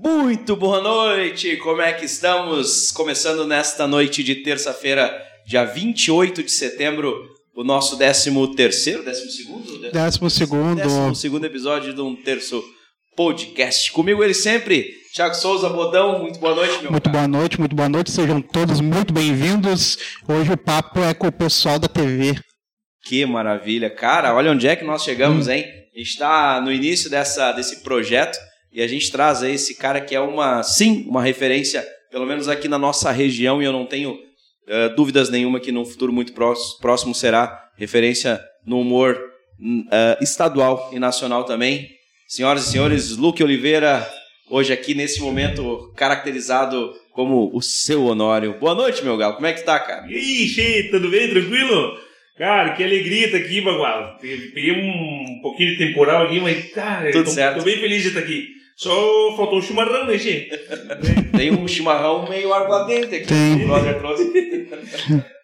Muito boa noite! Como é que estamos? Começando nesta noite de terça-feira, dia 28 de setembro, o nosso 13 terceiro, 12 segundo? Décimo segundo. Décimo segundo episódio de um terço podcast. Comigo ele sempre, Thiago Souza Bodão. Muito boa noite, meu Muito cara. boa noite, muito boa noite. Sejam todos muito bem-vindos. Hoje o papo é com o pessoal da TV. Que maravilha. Cara, olha onde é que nós chegamos, hein? A gente está no início dessa, desse projeto e a gente traz aí esse cara que é uma, sim, uma referência, pelo menos aqui na nossa região, e eu não tenho eh, dúvidas nenhuma que no futuro muito próximo será referência no humor hum, eh, estadual e nacional também. Senhoras e senhores, Luke Oliveira, hoje aqui nesse momento caracterizado como o seu Honório. Boa noite, meu galo. Como é que tá, cara? E aí, Che, tudo bem? Tranquilo? Cara, que alegria estar aqui, Bagual. Peguei um pouquinho de temporal aqui, mas, cara, Tudo tô, certo. tô bem feliz de estar aqui. Só faltou o chimarrão, né, Che? Tem um chimarrão meio aguardente aqui. Tem. O brother trouxe.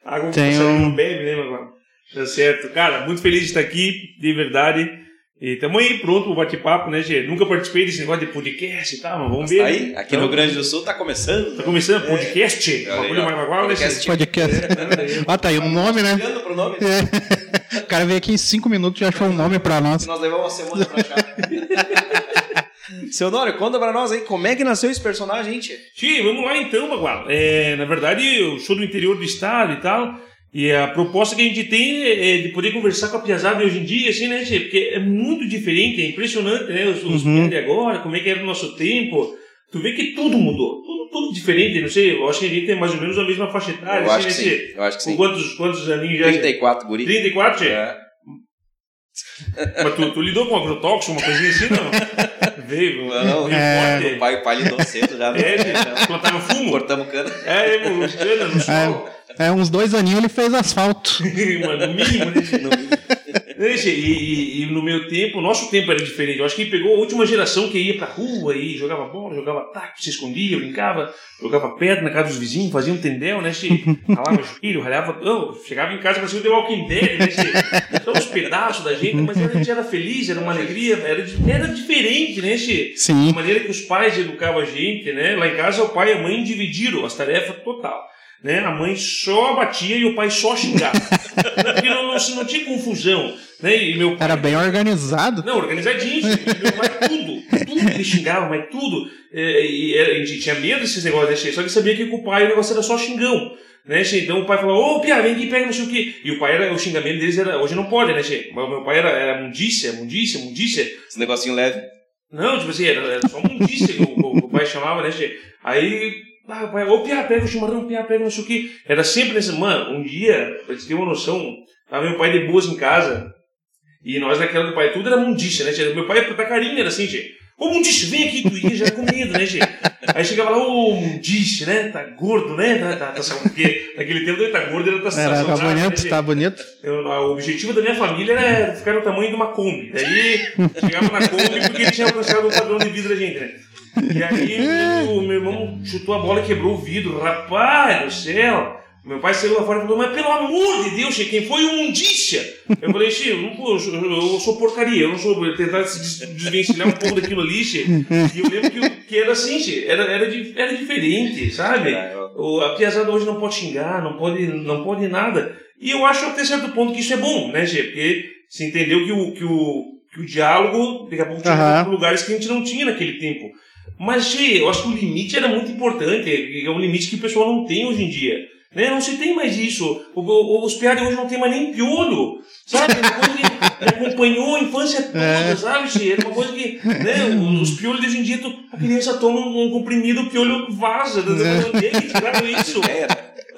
Água que Tem o um- não bebe, né, Bagual? Tá certo. Cara, muito feliz de estar aqui, de verdade. E tamo aí pronto pro bate-papo, né, Che? Nunca participei desse negócio de podcast e tal, mas vamos ver. Tá aí, né? aqui no Então, Rio Grande do Sul tá começando. Tá começando podcast, Che? Olha aí, Bagulho mais Bagual, né, Che? Podcast. Podcast. Ah, tá aí um nome, né? Olhando pro nome, É. O cara veio aqui em cinco minutos e já achou um nome pra nós. nós levamos uma semana pra achar. Seu Nório, conta pra nós aí como é que nasceu esse personagem, gente. Sim, vamos lá então, Bagual. É, na verdade, eu sou do interior do estado e tal. E a proposta que a gente tem é de poder conversar com a piazada hoje em dia, assim, né, Che? Porque é muito diferente, é impressionante, né? Os, os Uhum. de agora, como é que era o nosso tempo. Tu vê que tudo mudou, tudo, tudo diferente, não sei, eu acho que a gente tem mais ou menos a mesma faixa etária, Eu assim, acho que né, sim, Che? eu acho que Com sim. quantos, quantos aninhos já? 34, guri. 34, Che? É. Mas tu, tu lidou com agrotóxico, uma coisinha assim, não? Veio, Não, é, forte. O pai, pai lidou cedo já. né? É, plantava fumo. Cortamos cana. É, é, cana no sol. É, uns dois aninhos ele fez asfalto. Mano, no mínimo, né? Né? E, e- e no meu tempo, o nosso tempo era diferente. Eu acho que pegou a última geração que ia pra rua e jogava bola, jogava taco, se escondia, brincava, jogava pedra na casa dos vizinhos, fazia um tendel, né, Che? Ralava joelho, ralhava. Oh, chegava em casa parecia o The Walking Dead, né, Che? Só uns pedaços da gente, mas a gente era feliz, era uma alegria, era, era diferente, né, Che? A Sim. maneira que os pais educavam a gente, né? Lá em casa o pai e a mãe dividiram as tarefas total. Né? A mãe só batia e o pai só xingava. Porque não, não, não tinha confusão. Né? E meu pai, Era bem organizado. Não, organizadinho. meu pai, tudo. Tudo ele xingava, mas tudo. É, e a gente tinha medo desses negócios, né? Só que sabia que com o pai o negócio era só xingão. Né, che? Então o pai falou, ô Pia, vem aqui, pega não sei o quê. E o pai era, o xingamento deles era, hoje não pode, né, che? Mas o meu pai era, era mundícia, mundícia, mundícia. Esse negocinho leve. Não, tipo assim, era, era só mundícia que o, o, o pai chamava, né, che? Aí, ah, o pai, ô Pia, pega o chimarrão, Pia, pega não sei o que. Era sempre nesse, mano, um dia, pra você ter uma noção, tava meu pai de boas em casa, e nós naquela do pai, tudo era mundícia, né? Meu pai, da carinha, era assim, che? Ô, mundícia, vem aqui, tu ia já com medo, né, che? Aí chegava lá, ô, mundícia, né, tá gordo, né, tá, tá, tá, sabe, porque naquele tempo ele tá gordo, ele tá Era, tá né, bonito, che? tá bonito. Eu- o objetivo da minha família era ficar no tamanho de uma Kombi. Daí chegava na Kombi porque ele tinha alcançado o padrão de vida da gente, né? E aí o meu irmão chutou a bola e quebrou o vidro. Rapaz do céu! Meu pai saiu lá fora e falou, mas pelo amor de Deus, Che, quem foi o Mundícia? Eu falei, Che, eu, eu, sou- eu sou porcaria, eu não sou. Eu tentar se des- desvencilhar um pouco daquilo ali, Che. E eu lembro que, que era assim, Che, era, era, era diferente, sabe? É, O- A piazada hoje não pode xingar, não pode, não pode nada. E eu acho até certo ponto que isso é bom, né, Gê? Porque se entendeu que o, que o, que o diálogo, daqui a pouco, tinha para lugares que a gente não tinha naquele tempo. Mas, Gê, eu acho que o limite era muito importante. É um limite que o pessoal não tem hoje em dia. Né? Não se tem mais isso. O, o, os piados hoje não tem mais nem piolho. Sabe? Uma coisa que me acompanhou a infância toda, É. sabe, Gê? Era uma coisa que. Né? Os piolhos de hoje em dia, tu- a criança toma um, um comprimido, o piolho vaza. É. Onde é que tiraram isso? É?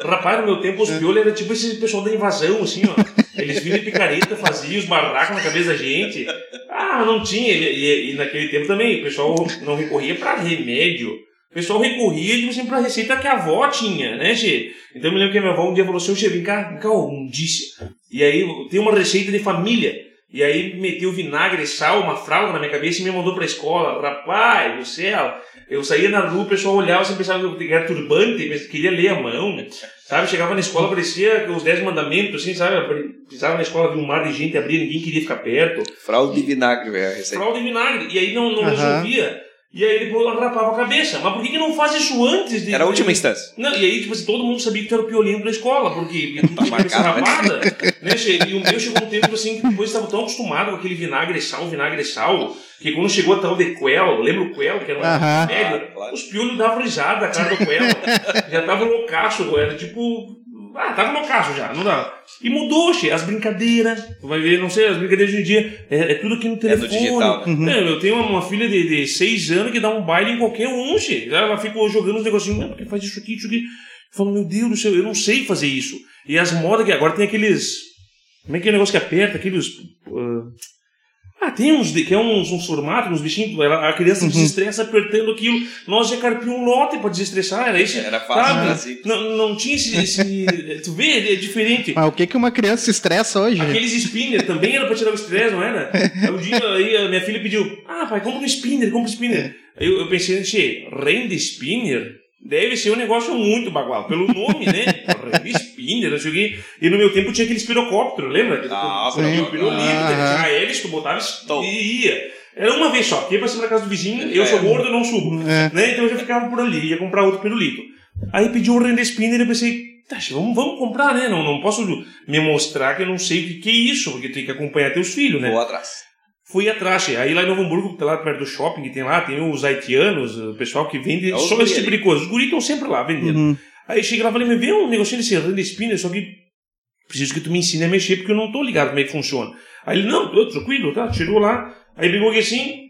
Rapaz, no meu tempo os piolhos era tipo esse pessoal da invasão, assim, ó. Eles vinham de picareta, faziam os barracos na cabeça da gente. Ah, não tinha. E, e- e naquele tempo também, o pessoal não recorria pra remédio. O pessoal recorria, tipo assim, pra receita que a avó tinha, né, Gê? Então eu me lembro que a minha avó um dia falou assim, Gê, vem cá, vem cá, ô, mundícia. E aí tem uma receita de família. E aí meteu vinagre, sal, uma fralda na minha cabeça e me mandou pra escola. Rapaz do céu, eu saía na rua, o pessoal olhava, você pensava que eu era turbante, mas queria ler a mão. Sabe, chegava na escola, parecia os dez mandamentos, assim, sabe? Precisava na escola de um mar de gente abrir, ninguém queria ficar perto. Fralda de vinagre, velho, a receita. Fralda e vinagre. E aí não, não Aham. resolvia. E aí ele rapava a cabeça. Mas por que, que não faz isso antes? De, Era a última instância. Não, e aí, tipo assim, todo mundo sabia que tu era o piolinho da escola, porque cabeça marcado, né? rapada. Né? E o meu chegou um tempo assim, que depois estava tão acostumado com aquele vinagre sal, vinagre sal, que quando chegou a tal de Quel, lembra o Quel, que era um Aham. velho? Claro, claro. Os piolhos davam risada, a cara do Quel. já tava loucaço, era tipo. Ah, tava loucaço já, não dá. E mudou, che, as brincadeiras. Tu vai ver, não sei, as brincadeiras de hoje em dia. É, é tudo aqui no É telefone. do digital, né? É, eu tenho uma, uma filha de, de seis anos que dá um baile em qualquer um, che. Ela fica jogando uns negocinhos, "Ah, porque faz isso aqui, isso aqui. Falo, meu Deus do céu, eu não sei fazer isso. E as modas que agora tem aqueles. Como é que é o negócio que aperta? Aqueles. ah, ah, tem uns, de- que é uns, uns formatos, uns bichinhos. A criança desestressa apertando aquilo. Nós já carpia um lote pra desestressar. Era isso. Era fácil, sabe? era simples. Não, não tinha esse, esse- Tu vê, é diferente. Mas o que, que uma criança se estressa hoje? Aqueles spinner também era pra tirar o estresse, não era? Aí um dia aí a minha filha pediu: Ah, pai, compra um spinner, compra um spinner. Aí eu, eu pensei, che, rende spinner? Deve ser um negócio muito bagual, pelo nome, né? Rende spinner, não sei o quê. E no meu tempo tinha aqueles pirocóptero, lembra? Ah, Tinha o pirulito, Ah, tinha hélice, tu botava Tom. e ia. Era uma vez só, porque ia pra cima da casa do vizinho, eu sou É. gordo, eu não subo. É. Né? Então eu já ficava por ali, ia comprar outro pirulito. Aí pediu um render spinner e eu pensei, tá, vamos, vamos comprar, né? Não, não posso me mostrar que eu não sei o que, que é isso, porque tem que acompanhar teus filhos, né? Vou atrás. Fui atrás, aí lá em Novo Hamburgo, lá perto do shopping que tem lá, tem os haitianos, o pessoal que vende É só esse tipo de coisa. Os guris estão sempre lá vendendo. Uhum. Aí cheguei lá e falei, me vê um negocinho desse render spinner, só que preciso que tu me ensine a mexer, porque eu não tô ligado como é que funciona. Aí ele, não, tô tranquilo, tá? Chegou lá, aí pegou aqui assim,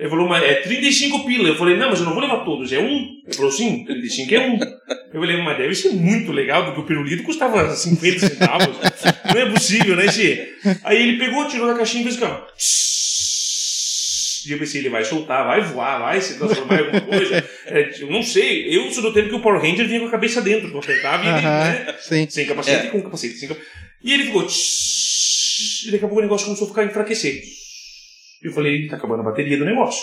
ele falou, mas é 35 pila. Eu falei, não, mas eu não vou levar todos, é um. Ele falou, sim, 35 é um. Eu falei, mas deve ser muito legal, porque o pirulito custava 50 centavos. Não é possível, né, Xê? Aí ele pegou, tirou da caixinha e fez assim, ó. Eu pensei, ele vai soltar, vai voar, vai se transformar em alguma coisa. É, eu não sei, eu sou do tempo que o Power Ranger vinha com a cabeça dentro, tu apertava e né? sim. Sem capacete É. com capacete. Sem cap- E ele ficou. tsh, E daqui a pouco o negócio começou a ficar enfraquecer. E eu falei, tá acabando a bateria do negócio.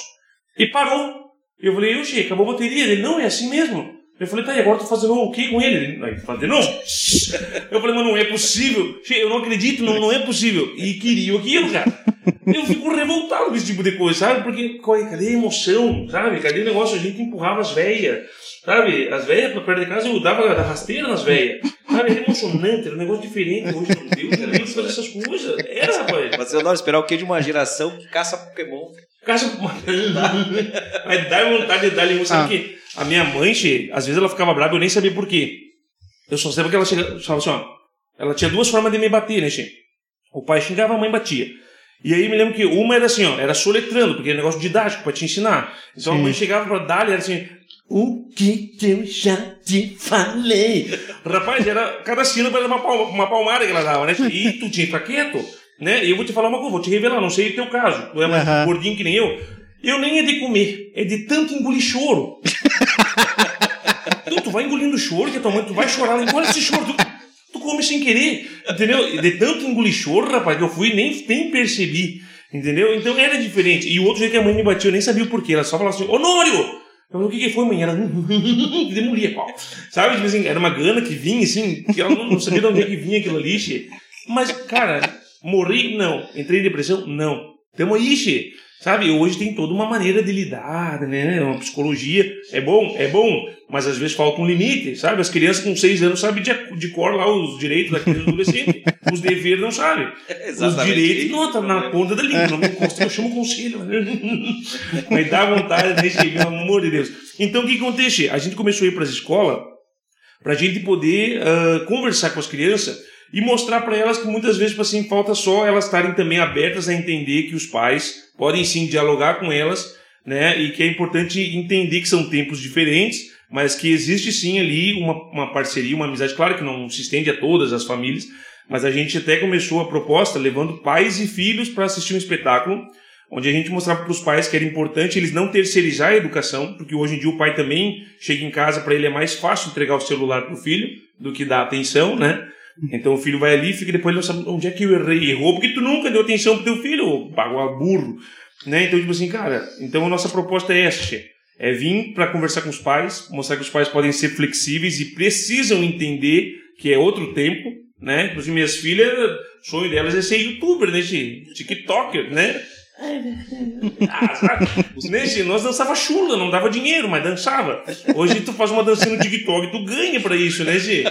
E parou. E eu falei, oxi, acabou a bateria. Ele, não, é assim mesmo. Eu falei, tá, e agora tu fazendo o quê com ele? Aí, faz de novo. Eu falei, mas não é possível. Eu não acredito, não, não é possível. E queria aquilo, cara. Eu fico revoltado com esse tipo de coisa, sabe? Porque, cadê a emoção, sabe? Cadê o negócio? A gente empurrava as velhas, sabe? As velhas pra perto de casa, eu dava da rasteira nas velhas. Sabe? Era emocionante, era um negócio diferente. Hoje, meu Deus, era isso, fazer essas coisas. Era, rapaz. Mas eu adoro esperar o quê de uma geração que caça Pokémon? Casa. Mas dá vontade de dar língua. Sabe Ah. que a minha mãe, che, às vezes ela ficava brava, eu nem sabia por quê. Eu só sabia que ela chegava, falava assim, ó. Ela tinha duas formas de me bater, né, che? O pai xingava, a mãe batia. E aí me lembro que uma era assim, ó, era soletrando, porque era negócio didático pra te ensinar. Então a Sim. mãe chegava pra dar e era assim. O que eu já te falei? Rapaz, era cada sílaba era uma, palma, uma palmada que ela dava, né? E tu tinha que ficar quieto, né? E eu vou te falar uma coisa, vou te revelar, não sei o teu caso. Tu é mais Aham. gordinho que nem eu. Eu nem é de comer, é de tanto engolir choro. Tu, vai engolindo choro que a tua mãe, tu vai chorar, engole esse choro. Tu, tu come sem querer, entendeu? De tanto engolir choro, rapaz, que eu fui nem, nem percebi, entendeu? Então era diferente. E o outro jeito que a mãe me batia, eu nem sabia o porquê. Ela só falava assim, Honório! Eu falei, o que, que foi, mãe? Ela demolia pau. Sabe? Tipo assim, era uma gana que vinha, assim, que ela não, não sabia de onde é que vinha aquilo ali, che. Mas, cara, morri? Não. Entrei em depressão? Não. Tamo aí, che. Sabe? Hoje tem toda uma maneira de lidar, né? Uma psicologia. É bom? É bom. Mas às vezes falta um limite, sabe? As crianças com seis anos sabem de, de cor lá os direitos da criança adolescente. Os deveres não sabem. Os direitos, não, tá na ponta da língua. Não me encosta, eu chamo conselho. Mas dá vontade, né, Che? Pelo amor de Deus. Então, o que acontece? A gente começou a ir para as escolas para a gente poder ah, conversar com as crianças e mostrar para elas que muitas vezes, tipo assim, falta só elas estarem também abertas a entender que os pais podem sim dialogar com elas, né? E que é importante entender que são tempos diferentes, mas que existe sim ali uma, uma parceria, uma amizade. Claro que não se estende a todas as famílias, mas a gente até começou a proposta levando pais e filhos para assistir um espetáculo onde a gente mostrava para os pais que era importante eles não terceirizar a educação, porque hoje em dia o pai também chega em casa para ele é mais fácil entregar o celular para o filho do que dar atenção, né? Então o filho vai ali e fica depois não sabe onde é que eu errei, errou, porque tu nunca deu atenção pro teu filho, bagual burro, né? Então tipo assim, cara, então a nossa proposta é che. é vir para conversar com os pais, mostrar que os pais podem ser flexíveis e precisam entender que é outro tempo, né? Assim, minhas filhas, o sonho delas é ser youtuber, né, che? TikToker, né? Ah? Nesse, nós dançava chula, não dava dinheiro, mas dançava. Hoje tu faz uma dancinha no TikTok, tu ganha pra isso, né, Gê?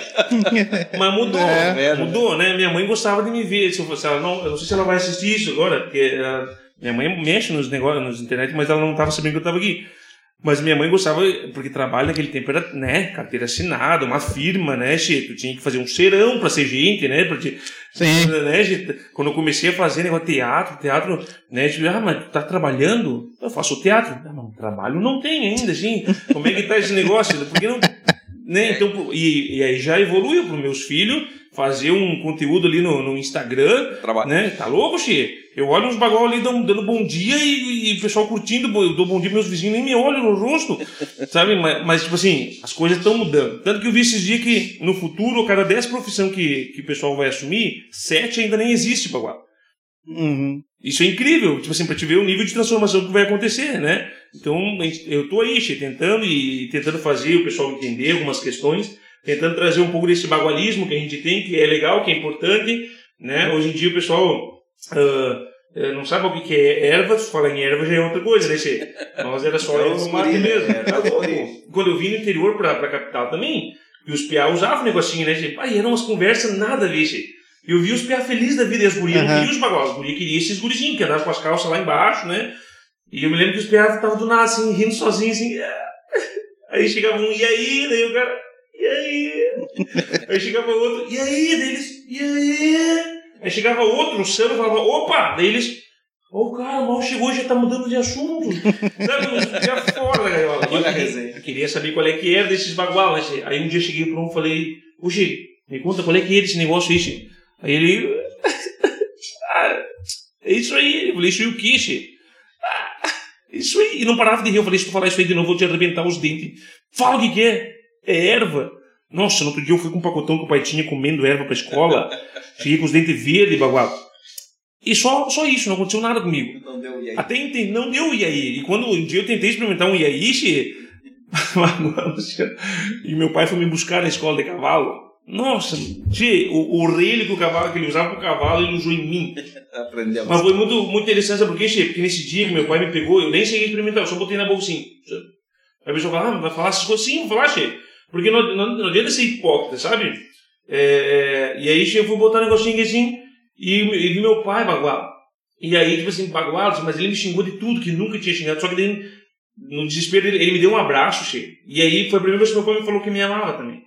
Mas mudou, É. mudou, né? Minha mãe gostava de me ver. Se eu, fosse, ela não, eu não sei se ela vai assistir isso agora, porque ah, minha mãe mexe nos negócios, nos internet, mas ela não tava sabendo que eu tava aqui. Mas minha mãe gostava, porque trabalho naquele tempo era, né, carteira assinada, uma firma, né, Che? Tu tinha que fazer um serão pra ser gente, né? Pra te, Sim. né? Quando eu comecei a fazer negócio de teatro, teatro, né, tipo, ah, mas tu tá trabalhando? Eu faço teatro. Ah, não, trabalho não tem ainda, gente. Como é que tá esse negócio? Porque não, né, então, pô, e, e aí já evoluiu para meus filhos fazer um conteúdo ali no, no Instagram, Trabalho. né? Tá louco, Xê? Eu olho uns bagulho ali dando, dando bom dia e, e o pessoal curtindo, eu dou bom dia meus vizinhos, nem me olham no rosto, sabe? Mas, mas, tipo assim, as coisas estão mudando. Tanto que eu vi esses dias que no futuro, cada 10 profissão que, que o pessoal vai assumir, 7 ainda nem existe, Baguá. Uhum. Isso é incrível, tipo assim, pra te ver o nível de transformação que vai acontecer, né? Então, eu tô aí, Xê, tentando e tentando fazer o pessoal entender algumas questões, tentando trazer um pouco desse bagualismo que a gente tem, que é legal, que é importante, né? Hoje em dia o pessoal eh, não sabe o que é erva, se fala em erva já é outra coisa, né, Xê? Nós era só É erva no mato né? mesmo. É, Tá. Quando eu vim no interior pra, pra capital também, e os piá usavam um negocinho, né, Xê? Pai, eram umas conversas nada a ver, Xê. E eu vi os piá felizes da vida, e as gurias não Aham. queriam os bagulhos, as gurias queriam esses gurizinhos que andavam com as calças lá embaixo, né? E eu me lembro que os piá estavam do nada, assim, rindo sozinhos, assim. Aí chegava um, e aí? Daí o cara, e aí? Aí chegava outro, e aí? Daí eles, e aí? Aí chegava outro, o Sano falava, opa! Daí eles, ô cara, mal chegou e já tá mudando de assunto. Sabe, piá fora da gaiola. Eu Olha a queria- resenha. eu queria saber qual é que era desses bagual, né? Aí um dia eu cheguei pra um e falei, ô me conta qual é que é desse negócio aí? Aí ele, ah, é isso aí. Eu falei, isso aí o? "Ah, isso aí. E não parava de rir. Eu falei, se tu falar isso aí de novo, eu vou te arrebentar os dentes. Fala o que que é. É erva. Nossa, no outro dia eu fui com um pacotão que o pai tinha comendo erva pra escola. Cheguei com os dentes verdes, bagual. E só, só isso, não aconteceu nada comigo. Não deu e aí? Até ente- não deu Iaí. E quando um dia eu tentei experimentar um Iaí, che, e meu pai foi me buscar na escola de cavalo. Nossa, che, o, o relho que o cavalo que ele usava pro cavalo, ele usou em mim. Aprendemos. Mas foi muito, muito interessante, sabe por quê, che? Porque nesse dia que meu pai me pegou, eu nem cheguei a experimentar, eu só botei na bolsinha. Aí a pessoa fala, ah, vai falar essas coisas? Sim, vou falar, che. Porque não, não, não adianta ser hipócrita, sabe? É, e aí, che, eu fui botar um negocinho assim, e, e vi meu pai bagual. E aí, tipo assim, baguado, mas ele me xingou de tudo, que nunca tinha xingado. Só que daí, no desespero, ele, ele me deu um abraço, che. E aí foi a primeira vez que meu pai me falou que me amava também.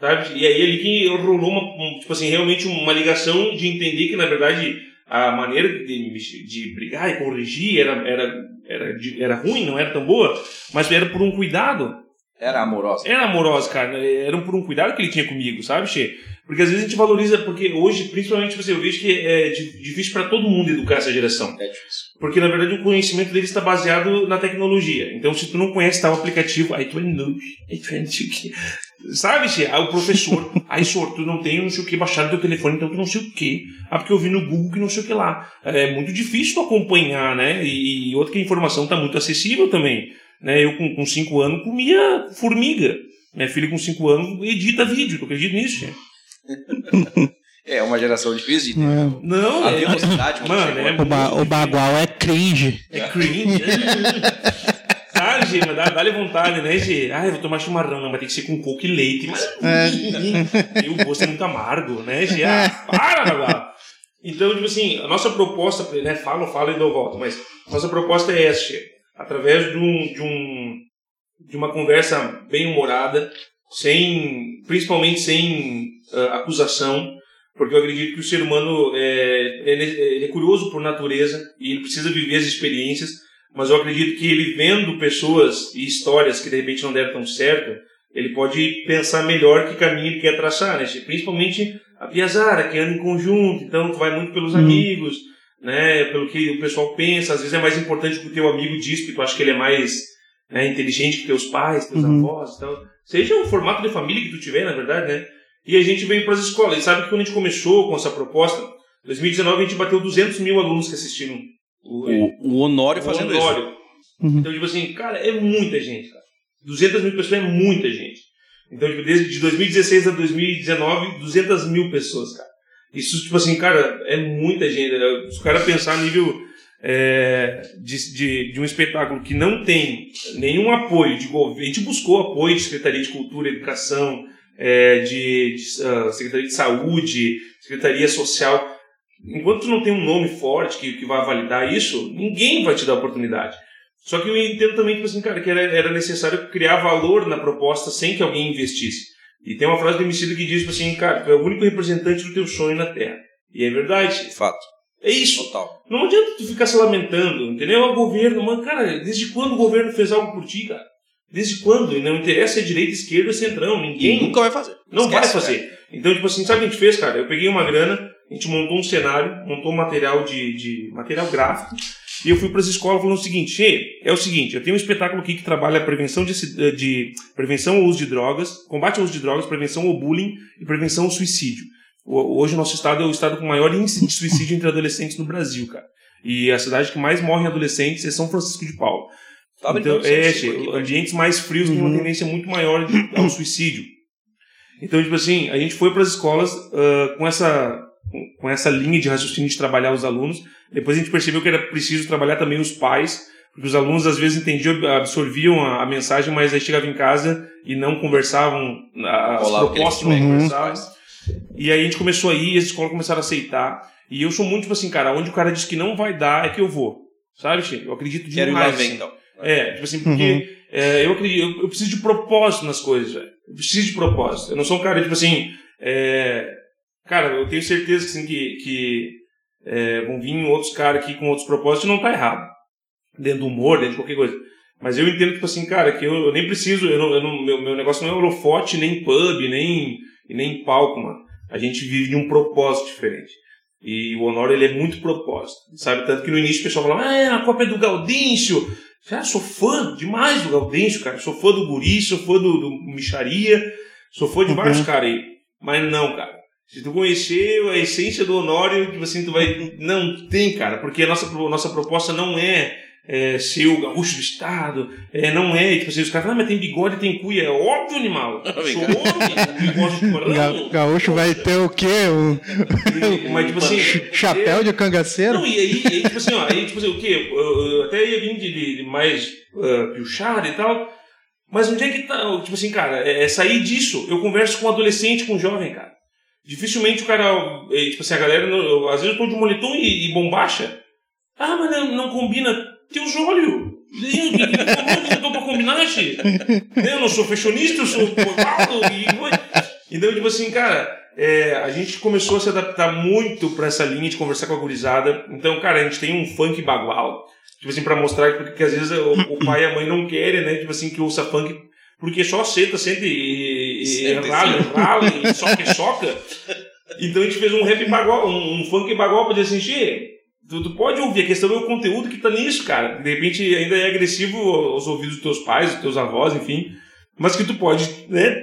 Sabe? E aí ali que rolou uma, um, tipo assim, realmente uma ligação de entender que, na verdade, a maneira de, de, brigar e corrigir era, era, era, era ruim, não era tão boa, mas era por um cuidado. Era amorosa. Era amoroso, cara. Era por um cuidado que ele tinha comigo, sabe, Che? Porque às vezes a gente valoriza, porque hoje, principalmente, assim, eu vejo que é di- difícil para todo mundo educar essa geração. É difícil. Porque, na verdade, o conhecimento deles está baseado na tecnologia. Então, se tu não conhece tal aplicativo, aí tu é noob, aí tu é não sei o quê. Sabe? Aí o professor, aí, senhor, tu não tem não sei o que baixado no teu telefone, então tu não sei o que. Ah, porque eu vi no Google que não sei o que lá. É muito difícil tu acompanhar, né? E, e outra que a informação está muito acessível também. Né? Eu, com 5 anos, comia formiga. Minha filha, com 5 anos, edita vídeo. Tu acredita nisso? É uma geração difícil de É, Não, A é, velocidade, Mano, é o, ba o bagual é cringe. É cringe. Mas dá, dá-lhe vontade, né, Gê? Ah, eu vou tomar chimarrão, não, vai ter que ser com coco e leite. Mas É, e o gosto é muito amargo, né, Gê? Ah, para, Baguá. Então, tipo assim, a nossa proposta, né, falo, falo e dou volta, mas nossa proposta é essa, Gê. Através de, um, de, um, de uma conversa bem humorada, sem, principalmente sem ah, acusação, porque eu acredito que o ser humano é, ele é curioso por natureza e ele precisa viver as experiências, mas eu acredito que ele vendo pessoas e histórias que de repente não deram tão certo, ele pode pensar melhor que caminho ele quer traçar, né? Principalmente a Piazara, que anda em conjunto, então tu vai muito pelos Hum. amigos, né? Pelo que o pessoal pensa, às vezes é mais importante o que o teu amigo diz, porque tu acha que ele é mais né, inteligente que teus pais, teus Uhum. avós, então, seja o formato de família que tu tiver, na verdade, né? E a gente veio para as escolas. E sabe que quando a gente começou com essa proposta, em 2019 a gente bateu 200 mil alunos que assistiram o, O, o Honório fazendo isso. Honório. Uhum. Então, tipo assim, cara, é muita gente, cara. 200 mil pessoas é muita gente. Então, tipo, desde de 2016 a 2019, 200 mil pessoas, cara. Isso, tipo assim, cara, é muita gente. né? Se o cara pensar a nível é, de, de, de, um espetáculo que não tem nenhum apoio de governo. A gente buscou apoio de Secretaria de Cultura Educação, é, de, de uh, Secretaria de Saúde, Secretaria Social. Enquanto tu não tem um nome forte que, que vai validar isso, ninguém vai te dar oportunidade. Só que eu entendo também tipo assim, cara, que era, era necessário criar valor na proposta sem que alguém investisse. E tem uma frase do Emicida que diz tipo assim, cara, tu é o único representante do teu sonho na Terra. E é verdade. Fato. É isso. Total. Não adianta tu ficar se lamentando, entendeu? O governo, mano, cara, desde quando o governo fez algo por ti, cara? Desde quando? E não interessa se é direita, esquerda ou centrão. Ninguém. E nunca vai fazer. Não Esquece, vai fazer. Cara. Então, tipo assim, sabe o que a gente fez, cara? Eu peguei uma grana, a gente montou um cenário, montou um material de, de material gráfico, e eu fui para as escolas falando o seguinte: é o seguinte, eu tenho um espetáculo aqui que trabalha a prevenção de, de prevenção ao uso de drogas, combate ao uso de drogas, prevenção ao bullying e prevenção ao suicídio. Hoje o nosso estado é o estado com maior índice de suicídio entre adolescentes no Brasil, cara. E a cidade que mais morre em adolescentes é São Francisco de Paulo. Tá então, é, che, ambientes mais frios uhum. têm uma tendência muito maior ao suicídio. Então, tipo assim, a gente foi para as escolas uh, com essa com essa linha de raciocínio de trabalhar os alunos. Depois a gente percebeu que era preciso trabalhar também os pais, porque os alunos às vezes entendiam, absorviam a, a mensagem, mas aí chegavam em casa e não conversavam as Olá, propostas, não conversavam. E aí a gente começou a ir, as escolas começaram a aceitar. E eu sou muito tipo assim, cara, onde o cara diz que não vai dar é que eu vou. Sabe, Chico? Eu acredito demais. Quero ir lá então. É, tipo assim, porque uhum. é, eu acredito, eu, eu, preciso de propósito nas coisas, velho. Eu preciso de propósito. Eu não sou um cara, tipo assim, é, cara, eu tenho certeza que, assim, que, que é, vão vir outros caras aqui com outros propósitos e não tá errado. Dentro do humor, dentro de qualquer coisa. Mas eu entendo, tipo assim, cara, que eu, eu nem preciso, eu não, eu não, meu, meu negócio não é holofote, nem pub, nem, nem palco, mano. A gente vive de um propósito diferente. E o Honório, ele é muito propósito, sabe? Tanto que no início o pessoal falava, ah, é, a cópia do Gaudêncio. Cara, sou fã demais do Gaudêncio, cara. Sou fã do Guri, sou fã do, do Micharia, sou fã de vários uhum. caras aí. Mas não, cara. Se tu conhecer a essência do Honório, tipo assim, tu vai. Não tem, cara, porque a nossa, a nossa proposta não é é, ser o gaúcho do estado, é, não é, tipo assim, os caras falam, ah, mas tem bigode tem cuia, é óbvio, animal. Sou homem, bigode de Ga Gaúcho vai ter o quê? Um... mas, tipo assim... Chapéu de cangaceiro? Não, e aí, e aí, tipo assim, ó, aí, tipo assim, o quê? Eu, eu até ia vir de, de, de mais uh, piochado e tal, mas onde é que tá, tipo assim, cara, é, é sair disso. Eu converso com um adolescente, com um jovem, cara. Dificilmente o cara, é, tipo assim, a galera, não, às vezes eu tô de moletom e, e bombacha. Ah, mas não, não combina teus olhos. Eu tô pra combinar, che? Eu não sou fashionista, eu sou portado. E... Então, tipo assim, cara, é, a gente começou a se adaptar muito para essa linha de conversar com a gurizada. Então, cara, a gente tem um funk bagual. Tipo assim, pra mostrar que, que às vezes o, o, pai e a mãe não querem, né? Tipo assim, que ouça funk. Porque só senta, senta e, e rala, rala, e soca e soca. Então a gente fez um rap bagual, um, um funk bagual pra dizer assim, Tu, tu, pode ouvir, a questão é o conteúdo que tá nisso, cara. De repente ainda é agressivo aos ouvidos dos teus pais, dos teus avós, enfim. Mas que tu pode, né,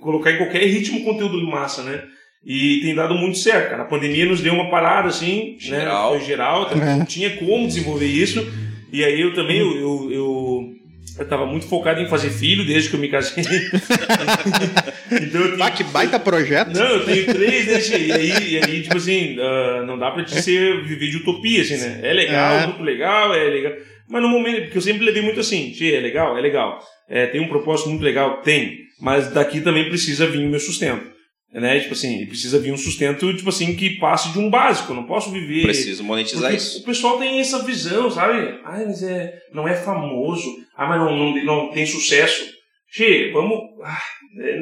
colocar em qualquer ritmo conteúdo de massa, né? E tem dado muito certo, cara. A pandemia nos deu uma parada, assim, né? geral. né? Foi geral, é. não tinha como desenvolver isso. E aí eu também, eu, eu, eu eu tava muito focado em fazer filho desde que eu me casei. então eu tenho... que baita projeto. Não, eu tenho três, né, e aí, e aí, tipo assim, uh, não dá pra te ser, viver de utopia, assim, né? É legal, é. muito legal, é legal. Mas no momento, porque eu sempre levei muito assim, é legal, é legal. É, tem um propósito muito legal? Tem. Mas daqui também precisa vir o meu sustento né? Tipo assim, precisa vir um sustento, tipo assim, que passe de um básico. Eu não posso viver. Preciso monetizar isso. O pessoal tem essa visão, sabe? Ah, mas é, não é famoso. Ah, mas não, não, não tem sucesso. Che, vamos. Ah,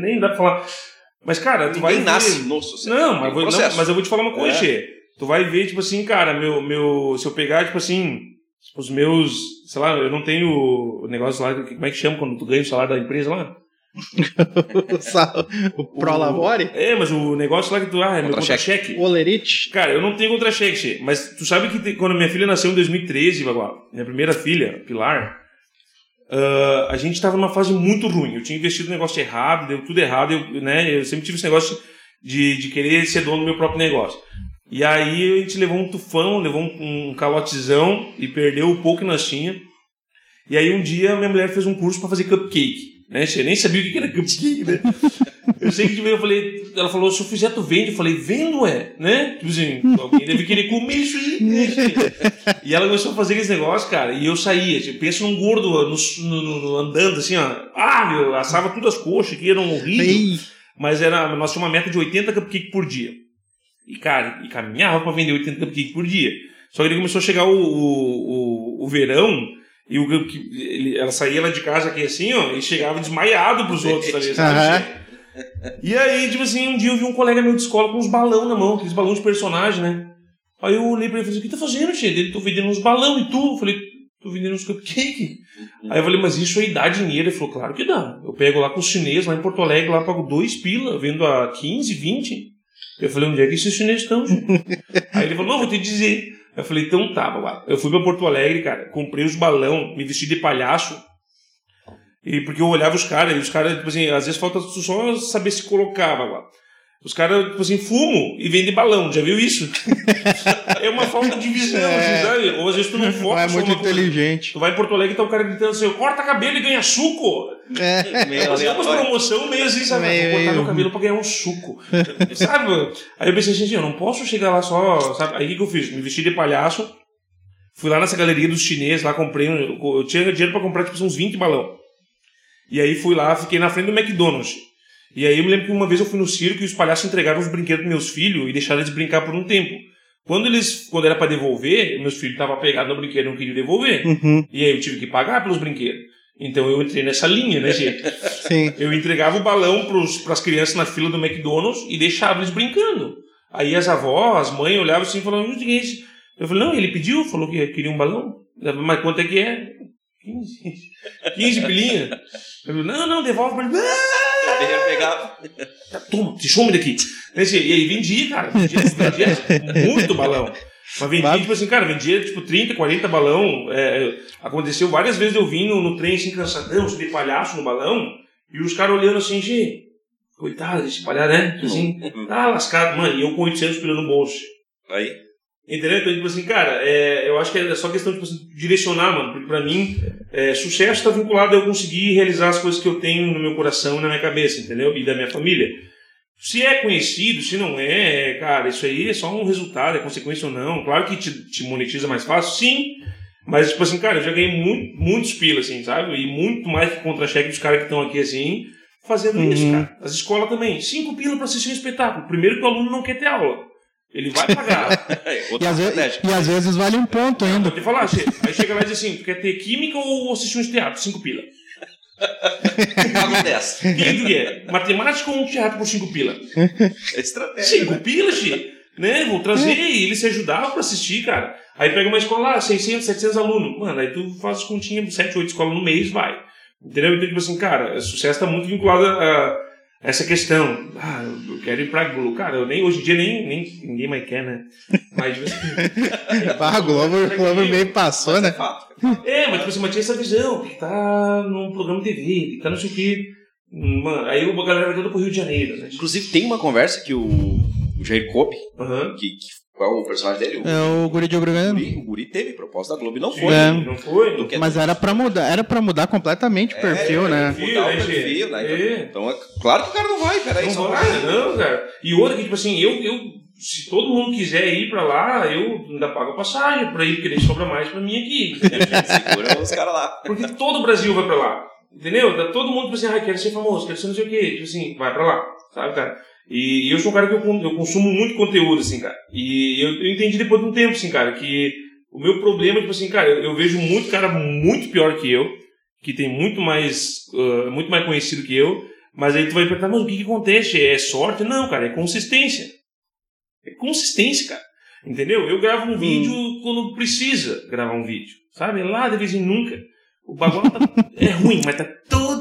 nem dá pra falar. Mas, cara, tu Ninguém vai. nasce ver... no sucesso. Não, mas, vou, não, mas eu vou te falar uma coisa, é. Che. Tu vai ver, tipo assim, cara, meu, meu. Se eu pegar, tipo assim, os meus. Sei lá, eu não tenho o negócio lá. Como é que chama quando tu ganha o salário da empresa lá? o Pro Lavore? É, mas o negócio lá que tu. Ah, é meu contra-cheque. O Olerite. Cara, eu não tenho contra-cheque, mas tu sabe que quando minha filha nasceu em 2013, Bagual, minha primeira filha, Pilar, uh, a gente tava numa fase muito ruim. Eu tinha investido no negócio errado, deu tudo errado. Eu, né, eu sempre tive esse negócio de, de querer ser dono do meu próprio negócio. E aí a gente levou um tufão, levou um, um calotezão e perdeu o pouco que nós tinha. E aí um dia minha mulher fez um curso para fazer cupcake. Né? Eu nem sabia o que era cupcake, né? Eu sei que tipo, eu falei, ela falou, se eu fizer, tu vende. Eu falei, vendo, é, né? Tipo assim, alguém deve querer comer isso aí. Né? E ela começou a fazer esse negócio, cara, e eu saía. Tipo, pensa num gordo no, no, no, andando assim, ó. Ah, meu, assava tudo as coxas, que era um horrível. Ei. Mas era, nós tínhamos uma meta de 80 cupcake por dia. E, cara, e caminhava pra vender 80 cupcake por dia. Só que ele começou a chegar o, o, o, o verão e o, ele, ela saía lá de casa aqui assim, ó, e chegava desmaiado pros outros, ligado? Uhum. E aí, tipo assim, um dia eu vi um colega meu de escola com uns balão na mão, aqueles balões de personagem, né? Aí eu olhei pra ele e falei, o que tá fazendo, tia? Ele, tô vendendo uns balão e tu? Eu falei, tô vendendo uns cupcake. Aí eu falei, mas isso aí dá dinheiro? Ele falou, claro que dá. Eu pego lá com os chineses, lá em Porto Alegre, lá pago dois pila, vendo a 15, 20. Eu falei, onde é que esses chineses estão, Aí ele falou, não, vou te dizer. Eu falei, então tá, babá. Eu fui pra Porto Alegre, cara, comprei os balão, me vesti de palhaço. E porque eu olhava os caras, e os caras, tipo assim, às vezes falta só saber se colocar, babá. Os caras, tipo assim, fumam e vendem balão, já viu isso? é uma falta de visão, é. assim, sabe? Ou às vezes tu não foca. Não é muito inteligente. Tu vai em Porto Alegre e tá o cara gritando assim, corta cabelo e ganha suco. É. Meio Fazia umas promoção meio assim, sabe? Meio, Vou cortar meu cabelo pra ganhar um suco. sabe? Aí eu pensei assim, eu não posso chegar lá só, sabe? Aí o que, que eu fiz? Me vesti de palhaço, fui lá nessa galeria dos chineses, lá comprei, eu tinha dinheiro pra comprar tipo uns 20 balão. E aí fui lá, fiquei na frente do McDonald's. E aí eu me lembro que uma vez eu fui no circo e os palhaços entregaram os brinquedos pros meus filhos e deixaram eles brincar por um tempo. Quando eles, quando era para devolver, meus filhos estavam pegados no brinquedo e não queriam devolver. Uhum. E aí eu tive que pagar pelos brinquedos. Então eu entrei nessa linha, né, gente? Sim. Eu entregava o balão para as crianças na fila do McDonald's e deixava eles brincando. Aí as avós, as mães olhavam assim e falavam, o que é isso? Eu falei, não, ele pediu, falou que queria um balão. Mas quanto é que é? 15. 15 pilinha. Eu falei, não, não, devolve pra ele. Eu pegava. Toma, te chome daqui. E aí vendia, cara. Vendia, vendia muito balão. Mas vendia, tipo assim, cara, vendia tipo 30, 40 balão. É, aconteceu várias vezes eu vim no, no trem assim, cansadão, de palhaço no balão, e os caras olhando assim, gente, coitado desse palhaço, né? Assim, ah, lascado, mano, e eu com 800 pila no bolso. Aí. Entendeu? Então, tipo assim, cara, é, eu acho que é só questão de tipo assim, direcionar, mano. Porque pra mim, é, sucesso está vinculado a eu conseguir realizar as coisas que eu tenho no meu coração e na minha cabeça, entendeu? E da minha família. Se é conhecido, se não é, cara, isso aí é só um resultado, é consequência ou não. Claro que te, te monetiza mais fácil, sim. Mas, tipo assim, cara, eu já ganhei muito, muitos pilas, assim, sabe? E muito mais que contra-cheque dos caras que estão aqui, assim, fazendo uhum. isso, cara. As escolas também. Cinco pilas para assistir um espetáculo. Primeiro que o aluno não quer ter aula. Ele vai pagar. e, às vezes, e, às vezes, vale um ponto ainda. Vou te falar, aí chega lá e diz assim: tu quer ter química ou assistir um teatro? Cinco pila. Pago 10. Quem tu quer? Matemática ou um teatro por cinco pila? É estratégia. Cinco né? pila, Xê. Né? Vou trazer é. e ele se ajudava pra assistir, cara. Aí pega uma escola lá, 600, 700 alunos. Mano, aí tu faz continha, 7, 8 escolas no mês, vai. Entendeu? Então, tipo assim, cara, o sucesso tá muito vinculado a essa questão, ah, quero ir pra Globo. Cara, eu nem, hoje em dia nem, nem ninguém mais quer, né? Mas, tipo assim, a Globo, o Globo meio passou, né? É, mas tipo assim, mas tinha essa visão, que tá num programa de TV, que tá não sei o quê. Mano, aí a galera vai toda pro Rio de Janeiro, né? Inclusive, tem uma conversa que o, o Jair Cope, uhum. que, que qual o personagem dele? O, é o Guri de Obrigado. O Guri, o Guri teve proposta da Globo e não foi. É. Não foi. Mas era pra mudar, era pra mudar completamente o é, perfil, né? Mudar o perfil, né? Então, é. então, é claro que o cara não vai, peraí, não só vai. vai. Não, cara. E outra que, tipo assim, eu, eu, se todo mundo quiser ir pra lá, eu ainda pago a passagem pra ir, porque daí sobra mais pra mim aqui. Segura os caras lá. Porque todo o Brasil vai pra lá. Entendeu? Todo mundo, tipo assim, ah, quero ser famoso, quero ser não sei o quê. Tipo assim, vai pra lá. Sabe, cara? E, e, eu sou um cara que eu, eu consumo muito conteúdo, assim, cara. E eu, eu, entendi depois de um tempo, assim, cara, que o meu problema, tipo assim, cara, eu, eu vejo muito cara muito pior que eu, que tem muito mais, uh, muito mais conhecido que eu, mas aí tu vai perguntar, mas o que, que acontece? É sorte? Não, cara, é consistência. É consistência, cara. Entendeu? Eu gravo um hum. vídeo quando precisa gravar um vídeo, sabe? Lá de vez em nunca. O bagulho tá, é ruim, mas tá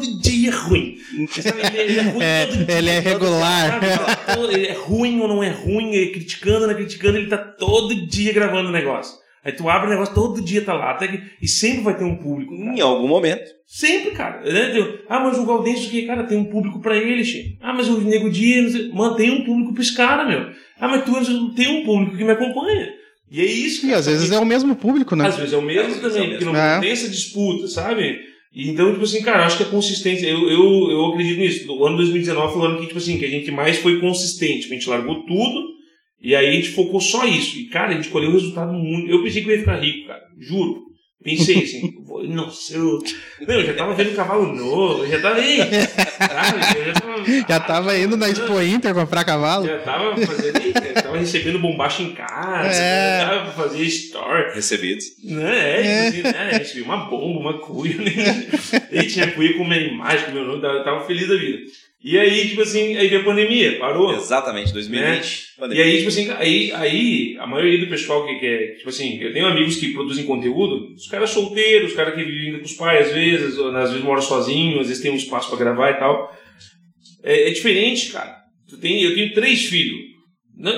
todo dia ruim. Ele, é ruim é, todo dia. Ele é regular. Todo, ele é ruim ou não é ruim, ele criticando ou não é criticando, ele tá todo dia gravando o negócio. Aí tu abre o negócio, todo dia tá lá. Até que, e sempre vai ter um público. Em algum momento. Sempre, cara. Né? Ah, mas o Galdêncio que, cara, tem um público pra ele, che. Ah, mas o Nego Dia, mantém um público pra esse cara, meu. Ah, mas tu tem um público que me acompanha. E é isso. E às vezes é o mesmo público, né? Às vezes é o mesmo também, é porque não é. tem essa disputa, sabe? Então, tipo assim, cara, acho que a consistência, eu, eu, eu acredito nisso. O ano 2019 foi o ano que, tipo assim, que a gente mais foi consistente. A gente largou tudo e aí a gente focou só isso. E, cara, a gente colheu o resultado muito. Eu pensei que eu ia ficar rico, cara. Juro. Pensei assim, nossa, eu. Não, eu já tava vendo cavalo novo, já tava aí. Sabe? Eu já tava, Já tava indo na Expo Inter comprar cavalo? Já tava fazendo. Já tava recebendo bombacha em casa, É. já tava pra fazer store. Recebidos. Né? É, assim, né? Recebi uma bomba, uma cuia. Né? E tinha cuia com minha imagem, com meu nome, eu tava feliz da vida. E aí, tipo assim, aí veio a pandemia, parou. Exatamente, 2020. E pandemia. aí, tipo assim, aí, aí a maioria do pessoal que, que é, tipo assim, eu tenho amigos que produzem conteúdo, os caras solteiros, os caras que vivem com os pais às vezes, ou, às vezes moram sozinho, às vezes tem um espaço pra gravar e tal. É, é diferente, cara. Tu tem, eu tenho três filhos.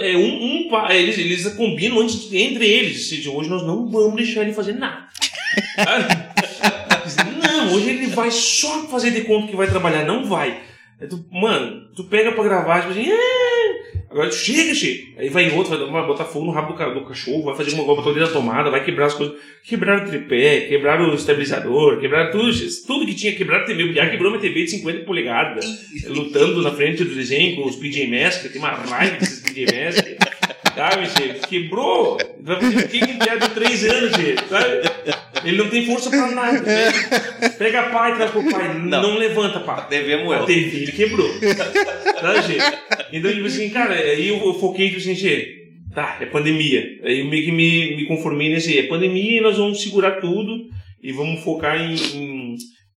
É um, um pai, eles, eles combinam antes, entre eles. Seja, hoje nós não vamos deixar ele fazer nada. Não, hoje ele vai só fazer de conta que vai trabalhar. Não vai. Aí tu, mano, tu pega pra gravar, tipo assim, "Ah, agora tu chega, chega. Aí vai outro, vai, vai botar fogo no rabo do, ca- do cachorro, vai fazer uma o dedo na tomada, vai quebrar as coisas. Quebraram o tripé, quebraram o estabilizador, quebraram tudo, tudo que tinha, quebraram a TV. O Biá quebrou uma TV de 50 polegadas, lutando na frente do desenho com os PJ Masks, tem uma raiva desses PJ Masks. Sabe, che? Quebrou. O que um piada de 3 anos, che? Sabe? Ele não tem força pra nada. né? Pega pai, traz pro pai. Não, Não. levanta, pai. Devemos A eu. TV ele quebrou. tá, gente? Então, tipo assim, cara, aí eu foquei, tipo assim, gente, tá, é pandemia. Aí eu meio que me, me conformei nesse, é pandemia e nós vamos segurar tudo e vamos focar em, em,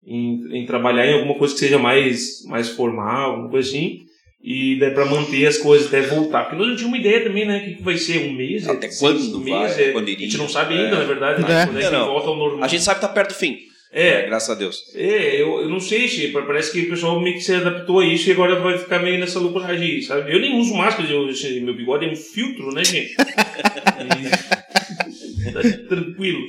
em, em trabalhar em alguma coisa que seja mais, mais formal, alguma coisa assim. E daí pra manter as coisas até voltar. Porque nós não tínhamos uma ideia também, né? O que, vai ser? Um mês? Até É quando seis vai? É, Quando a iria? gente não sabe É. ainda, na verdade, É. né? quando é que Não. volta ao normal. A gente sabe que tá perto do fim. É, Graças a Deus. é, eu, eu não sei, Che, pa- parece que o pessoal meio que se adaptou a isso e agora vai ficar meio nessa loucuragem aí, sabe? Eu nem uso máscara, eu, meu bigode é um filtro, né, gente? Tranquilo.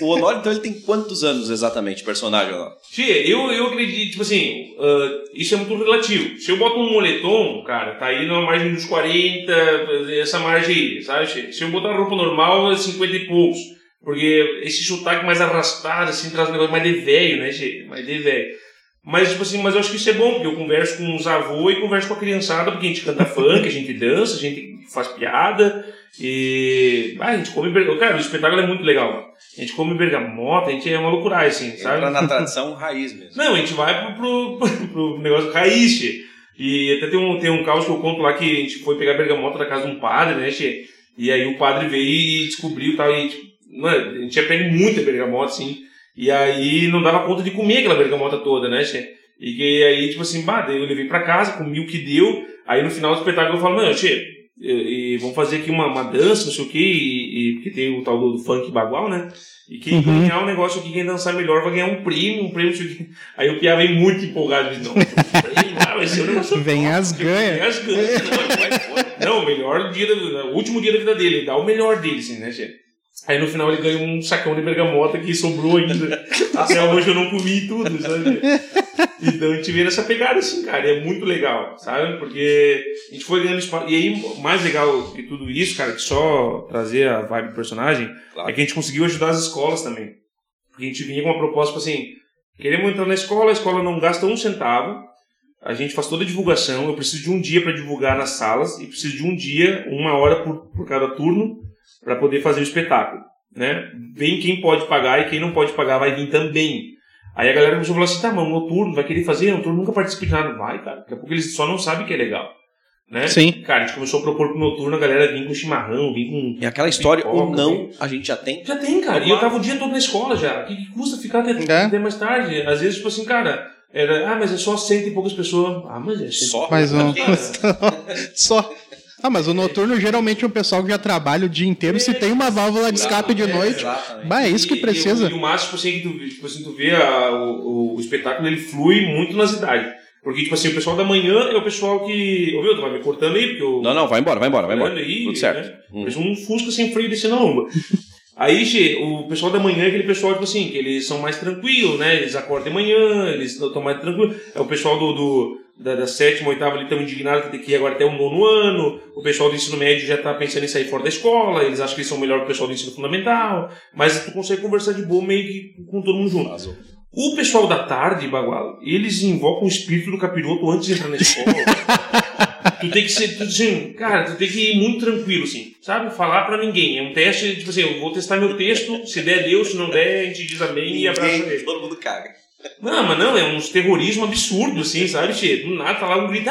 O Honório, então, ele tem quantos anos exatamente, personagem, Honório? Che, eu, eu acredito, tipo assim, ah, isso é muito relativo. Se eu boto um moletom, cara, tá aí na margem dos 40, essa margem aí, sabe? Se eu botar roupa normal, é 50 e poucos. Porque esse sotaque mais arrastado, assim, traz um negócio mais de velho, né, Che? Mais de velho. Mas, tipo assim, mas eu acho que isso é bom, porque eu converso com os avôs e converso com a criançada, porque a gente canta funk, a gente dança, a gente faz piada, e... Ah, a gente come bergamota. Cara, o espetáculo é muito legal. A gente come bergamota, a gente é uma loucuragem, assim, sabe? Entra na tradição raiz mesmo. Não, a gente vai pro, pro, pro negócio raiz, che. E até tem um, tem um caos que eu conto lá que a gente foi pegar bergamota da casa de um padre, né, che? E aí o padre veio e descobriu e tal, e tipo, mano, a gente tinha pego muita bergamota, assim, e aí não dava conta de comer aquela bergamota toda, né, che? E aí, tipo assim, bah, eu levei pra casa, comi o que deu, aí no final do espetáculo eu falo, mano, che, e, e vamos fazer aqui uma, uma dança, não sei o que, e, porque tem o tal do funk bagual, né? E quem Uhum. ganhar o negócio aqui, quem dançar melhor, vai ganhar um prêmio, um prêmio, não sei. Aí o Pia vem muito empolgado, diz, não, prêmio, ah, vai ser um negócio Vem top, as porque ganha. Vem as ganhas, não, o melhor dia, da- o último dia da vida dele, ele dá o melhor dele, assim, né, chefe? Aí no final ele ganha um sacão de bergamota que sobrou ainda. Até hoje eu não comi tudo, sabe? Então a gente vê nessa pegada assim, cara, e é muito legal, sabe? Porque a gente foi ganhando espaço. E aí, mais legal que tudo isso, cara, que só trazer a vibe do personagem, Claro. é que a gente conseguiu ajudar as escolas também. Porque a gente vinha com uma proposta tipo assim: queremos entrar na escola, a escola não gasta um centavo, a gente faz toda a divulgação. Eu preciso de um dia para divulgar nas salas e preciso de um dia, uma hora por, por cada turno, para poder fazer o espetáculo. Né? Vem quem pode pagar e quem não pode pagar vai vir também. Aí a galera começou a falar assim: tá, mas o noturno vai querer fazer? O noturno nunca participa de nada. Vai, cara. Daqui a pouco eles só não sabem que é legal. Né? Sim. Cara, a gente começou a propor pro noturno a galera vir com chimarrão, vir com E aquela história, Pipoca, não, a gente já tem. já tem, cara. E eu tava o dia todo na escola já. O que, que custa ficar até, É. até mais tarde? Às vezes, tipo assim, cara, era, ah, mas é só cento e poucas pessoas. Ah, mas é Só. Mais um. Só. Ah, mas o noturno geralmente é um pessoal que já trabalha o dia inteiro. Se tem uma válvula de escape de É, noite, exatamente. bah, é isso que E- precisa. E, o- e o máximo, tipo assim, que tu, tipo assim, tu vê a- o, o espetáculo, ele flui muito nas idades. Porque, tipo assim, o pessoal da manhã é o pessoal que. Meu, tu vai me cortando aí, porque eu. Não, não, vai embora, vai embora, vai embora. Olha aí, Tudo certo. né? Hum. Parece um Fusca sem freio descendo a lomba. Aí, che, o pessoal da manhã é aquele pessoal, tipo assim, que eles são mais tranquilos, né? Eles acordam de manhã, eles estão mais tranquilos. É o pessoal do, do- da, da sétima, oitava, ali estão indignados que agora até o nono ano. O pessoal do ensino médio já tá pensando em sair fora da escola, eles acham que eles são melhor que o pessoal do ensino fundamental. Mas tu consegue conversar de boa meio que com todo mundo junto. O pessoal da tarde, Bagual, eles invocam o espírito do capiroto antes de entrar na escola. tu tem que ser, tu, assim, cara, tu tem que ir muito tranquilo, assim, sabe? Falar pra ninguém. É um teste, tipo assim, eu vou testar meu texto, se der, Deus, se não der, a gente diz amém e abraça Ninguém, ele. todo mundo caga. Não, mas não, é uns terrorismo absurdo, assim, sabe, Tchê? Do nada tá lá um grito!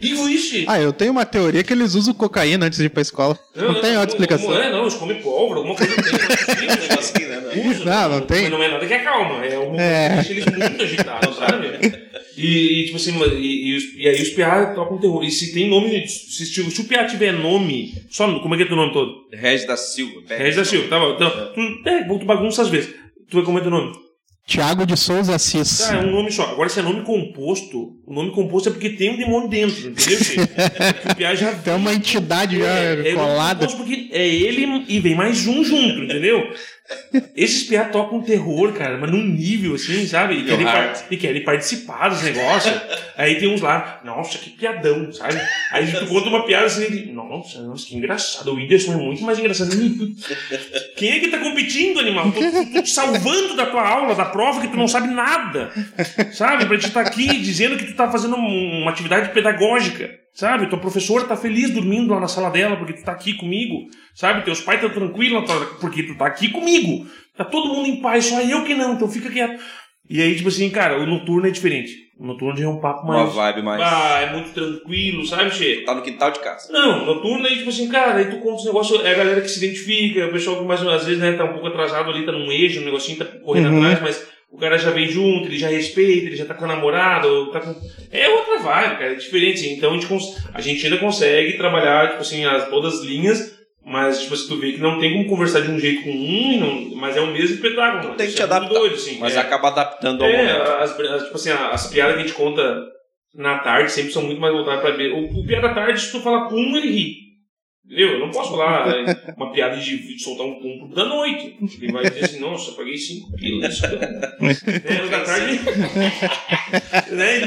Que foi isso? Ah, eu tenho uma teoria que eles usam cocaína antes de ir pra escola. Não, tem outra explicação. Não, é, não, eles comem pólvora, alguma coisa tem. Não, negocinho, né? Não. Usa, Não, não tem. Mas não é nada que acalma, é uma É. coisa que deixa eles muito agitados, sabe? E, e, tipo assim, e, e, e aí os piá tocam terror. E se tem nome, se, se, se o piá tiver nome, só como é que é teu nome todo? Regis da Silva. Regis da Silva, tá bom. Então, tu, é, tu bagunça às vezes. Tu vai como é teu nome? Tiago de Souza Assis. Tá, é um nome só. Agora, se é nome composto, o nome composto é porque tem um demônio dentro, entendeu, gente? O piá já Tem uma entidade já é, é colada. composto porque é ele e vem mais um junto, entendeu? Esses piá tocam terror, cara, mas num nível assim, sabe? E querem, par- e querem participar dos negócios. Aí tem uns lá, nossa, que piadão, sabe? Aí tu conta uma piada assim, ele, nossa, nossa, que engraçado. O Whindersson é muito mais engraçado. Quem é que tá competindo, animal? Tô, tô- te salvando da tua aula, da prova, que tu não sabe nada. Sabe? Pra te estar aqui dizendo que tu tá fazendo um- uma atividade pedagógica. Sabe? Tua professora tá feliz dormindo lá na sala dela porque tu tá aqui comigo. Sabe? Teus pais estão tranquilos porque tu tá aqui comigo. Tá todo mundo em paz, só eu que não, então fica quieto. E aí, tipo assim, cara, o noturno é diferente. O noturno já é um papo Uma mais. vibe mais. Ah, é muito tranquilo, sabe, Che? Tá no quintal de casa. Não, noturno aí, tipo assim, cara, aí tu conta os negócios, é a galera que se identifica, o pessoal que mais às vezes, né, tá um pouco atrasado ali, tá num eixo, um negocinho tá correndo Uhum. atrás, mas o cara já vem junto, ele já respeita, ele já tá com a namorada, tá com... É outra vibe, cara, é diferente. Então a gente, cons- a gente ainda consegue trabalhar, tipo assim, as, todas as linhas, mas, tipo assim, tu vê que não tem como conversar de um jeito com um, não, mas é o mesmo espetáculo. mano. Tem que te é adaptar. Doido, assim, Mas é. acaba adaptando ao É, momento. as, as- tipo assim, as piadas que a gente conta na tarde sempre são muito mais voltadas pra ver. O, o piada da tarde, se tu falar pum, ele ri. Entendeu? Eu não posso falar é, uma piada de, de soltar um pum da noite. Ele vai dizer assim, nossa, eu paguei 5 quilos. é, o da tarde. né?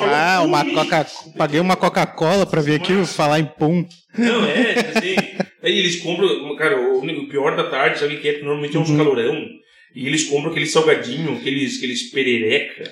Ah, uma Coca... paguei uma Coca-Cola pra vir aqui falar em pum. Não, é, assim. Aí eles compram, cara, o, pior da tarde, sabe o que é? Normalmente é uns Uhum. calorão. E eles compram aquele salgadinho, aqueles, aqueles perereca,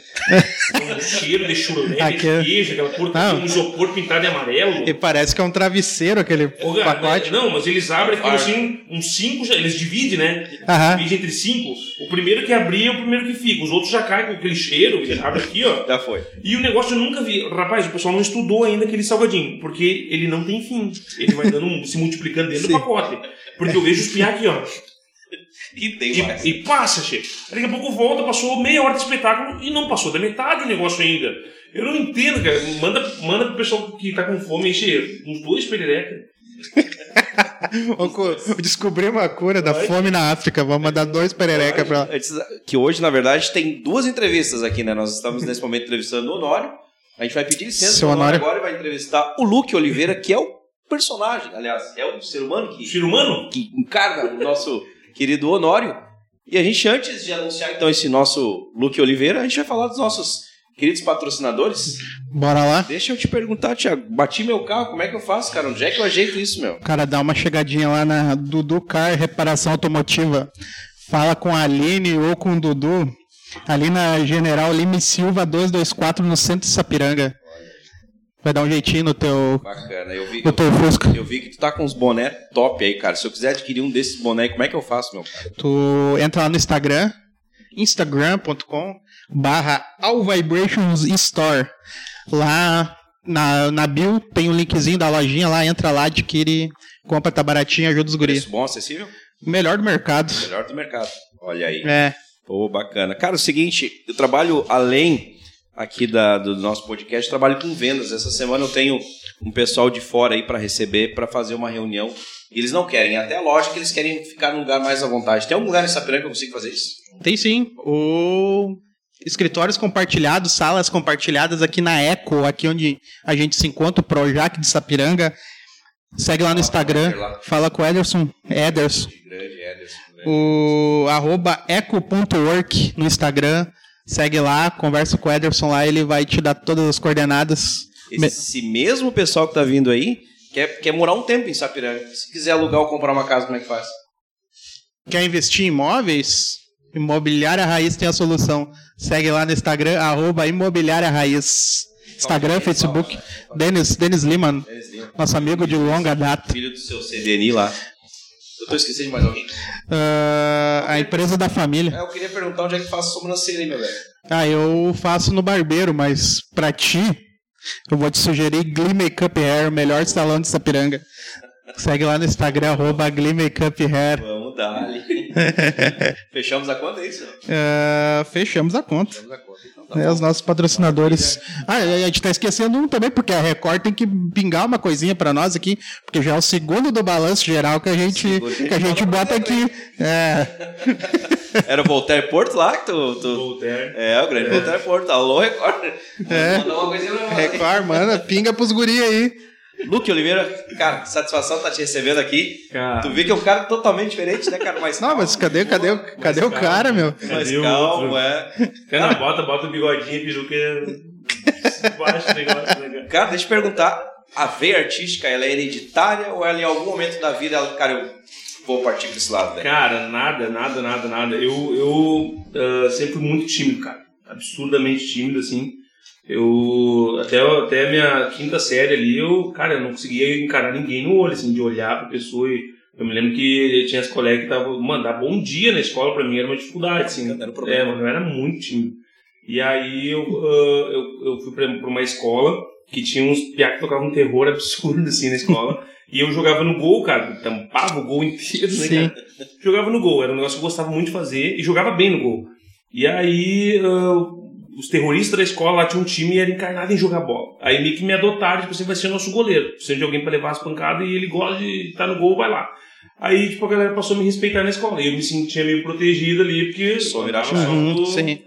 com um cheiro de chulé, de queijo, aquela porra, Não. um isopor pintado de amarelo. E parece que é um travesseiro aquele Ô, cara, pacote. Não, mas eles abrem aquilo assim, uns cinco, já- eles dividem, né? Aham. Dividem entre cinco. O primeiro que abrir é o primeiro que fica. Os outros já caem com aquele cheiro, ele abre aqui, ó. Já foi. E o negócio eu nunca vi. Rapaz, o pessoal não estudou ainda aquele salgadinho, porque ele não tem fim. Ele vai dando, um- se multiplicando dentro do pacote. Porque eu vejo os piá aqui, ó. E tem mais. E, passa, che. Daqui a pouco volta, passou meia hora de espetáculo e não passou da metade do negócio ainda. Eu não entendo, cara. Manda, manda pro pessoal que tá com fome encher uns dois perereca. Ô, cu- Descobri uma cura da fome na África. Vamos mandar dois perereca pra lá. Que hoje, na verdade, tem duas entrevistas aqui, né? Nós estamos nesse momento entrevistando o Honório. A gente vai pedir licença Seu Honório. agora e vai entrevistar o Luke Oliveira, que é o personagem, aliás, é o ser humano que, Ser humano? que encarna o nosso querido Honório. E a gente, antes de anunciar então esse nosso Luke Oliveira, a gente vai falar dos nossos queridos patrocinadores. Bora lá. Deixa eu te perguntar, Thiago, bati meu carro, como é que eu faço, cara? Onde é que eu ajeito isso, meu? Cara, dá uma chegadinha lá na Dudu Car Reparação Automotiva. Fala com a Aline ou com o Dudu. Ali na General Lime Silva 224 no centro de Sapiranga. Vai dar um jeitinho no teu, Bacana, eu vi, no teu Fusca. eu vi que tu tá com uns boné top aí, cara. Se eu quiser adquirir um desses boné, como é que eu faço, meu cara? Tu entra lá no Instagram, instagram.com barra All Vibrations Store. Lá na, na bio tem um linkzinho da lojinha lá, entra lá, adquire, compra, tá baratinho, ajuda os guris. Preço bom, acessível? Melhor do mercado. Melhor do mercado. Olha aí. É. Pô, bacana. Cara, é o seguinte, eu trabalho além aqui da, do nosso podcast, trabalho com vendas. Essa semana eu tenho um pessoal de fora aí para receber, para fazer uma reunião. E eles não querem, até a loja que eles querem ficar num lugar mais à vontade. Tem algum lugar em Sapiranga que eu consigo fazer isso? Tem sim. O escritórios compartilhados, salas compartilhadas aqui na Eco, aqui onde a gente se encontra, o Projac de Sapiranga. Segue lá no Instagram, fala com o Ederson, Ederson, o arroba eco.work no Instagram. Segue lá, conversa com o Ederson lá, ele vai te dar todas as coordenadas. Esse mesmo pessoal que tá vindo aí quer, quer morar um tempo em Sapiranga. Se quiser alugar ou comprar uma casa, como é que faz? Quer investir em imóveis? Imobiliária Raiz tem a solução. Segue lá no Instagram, arroba Imobiliária Raiz. Instagram, Facebook. Denis, Denis Lima, Denis Lima, nosso amigo de longa data. filho do seu CDNI lá. Eu tô esquecendo de mais alguém. Ah, a empresa da família. É, eu queria perguntar onde é que faz sobrancelha meu velho. Ah, eu faço no barbeiro, mas pra ti, eu vou te sugerir Glee Makeup Hair, o melhor salão de Sapiranga. Segue lá no Instagram, arroba Glee Makeup Hair. Vamos dar ali. Fechamos a conta, é isso? Ah, fechamos a conta. Fechamos a conta, então tá É, bom. os nossos patrocinadores. Ah, a gente tá esquecendo um também, porque a Record tem que pingar uma coisinha pra nós aqui, porque já é o segundo do balanço geral que a gente, que a gente bota aqui. É, Era o Voltaire Porto lá que tu. tu... Voltaire. É, o grande Voltaire Porto. Alô, Record. É. Mandar uma coisinha. Record, mano, pinga pros guri aí. Luke Oliveira, cara, que satisfação tá te recebendo aqui. Cara, Tu vê que é um cara totalmente diferente, né, cara? Mais Não, mas cadê, cadê, o- cadê o cara, meu? mais Cadê o calmo, outro? é. Cara, bota, bota o bigodinho, peruca. Baixa o negócio, né, cara? Cara, deixa eu perguntar, a veia artística, ela é hereditária ou ela em algum momento da vida, ela, cara, eu vou partir pra esse lado, velho? Cara, nada, nada, nada, nada. Eu, eu ah, sempre fui muito tímido, cara. Absurdamente tímido, assim. Eu, até, até a minha quinta série ali, eu, cara, eu não conseguia encarar ninguém no olho, assim, de olhar pra pessoa e... Eu me lembro que tinha as colegas que estavam... Mandar bom dia na escola pra mim era uma dificuldade, assim. Era É, problema. mano, eu era muito tímido. E aí eu, ah, eu, eu fui pra, pra uma escola que tinha uns piá que tocavam um terror absurdo, assim, na escola. e eu jogava no gol, cara. Tampava o gol inteiro, né, Sim. cara? Jogava no gol. Era um negócio que eu gostava muito de fazer e jogava bem no gol. E aí ah, os terroristas da escola lá tinham um time e era encarnado em jogar bola. Aí meio que me adotaram, tipo, você vai ser nosso goleiro. Precisa de alguém pra levar as pancadas e ele gosta de estar no gol, vai lá. Aí, tipo, a galera passou a me respeitar na escola. E eu me sentia meio protegido ali, porque Só chave. Uhum, com- sim.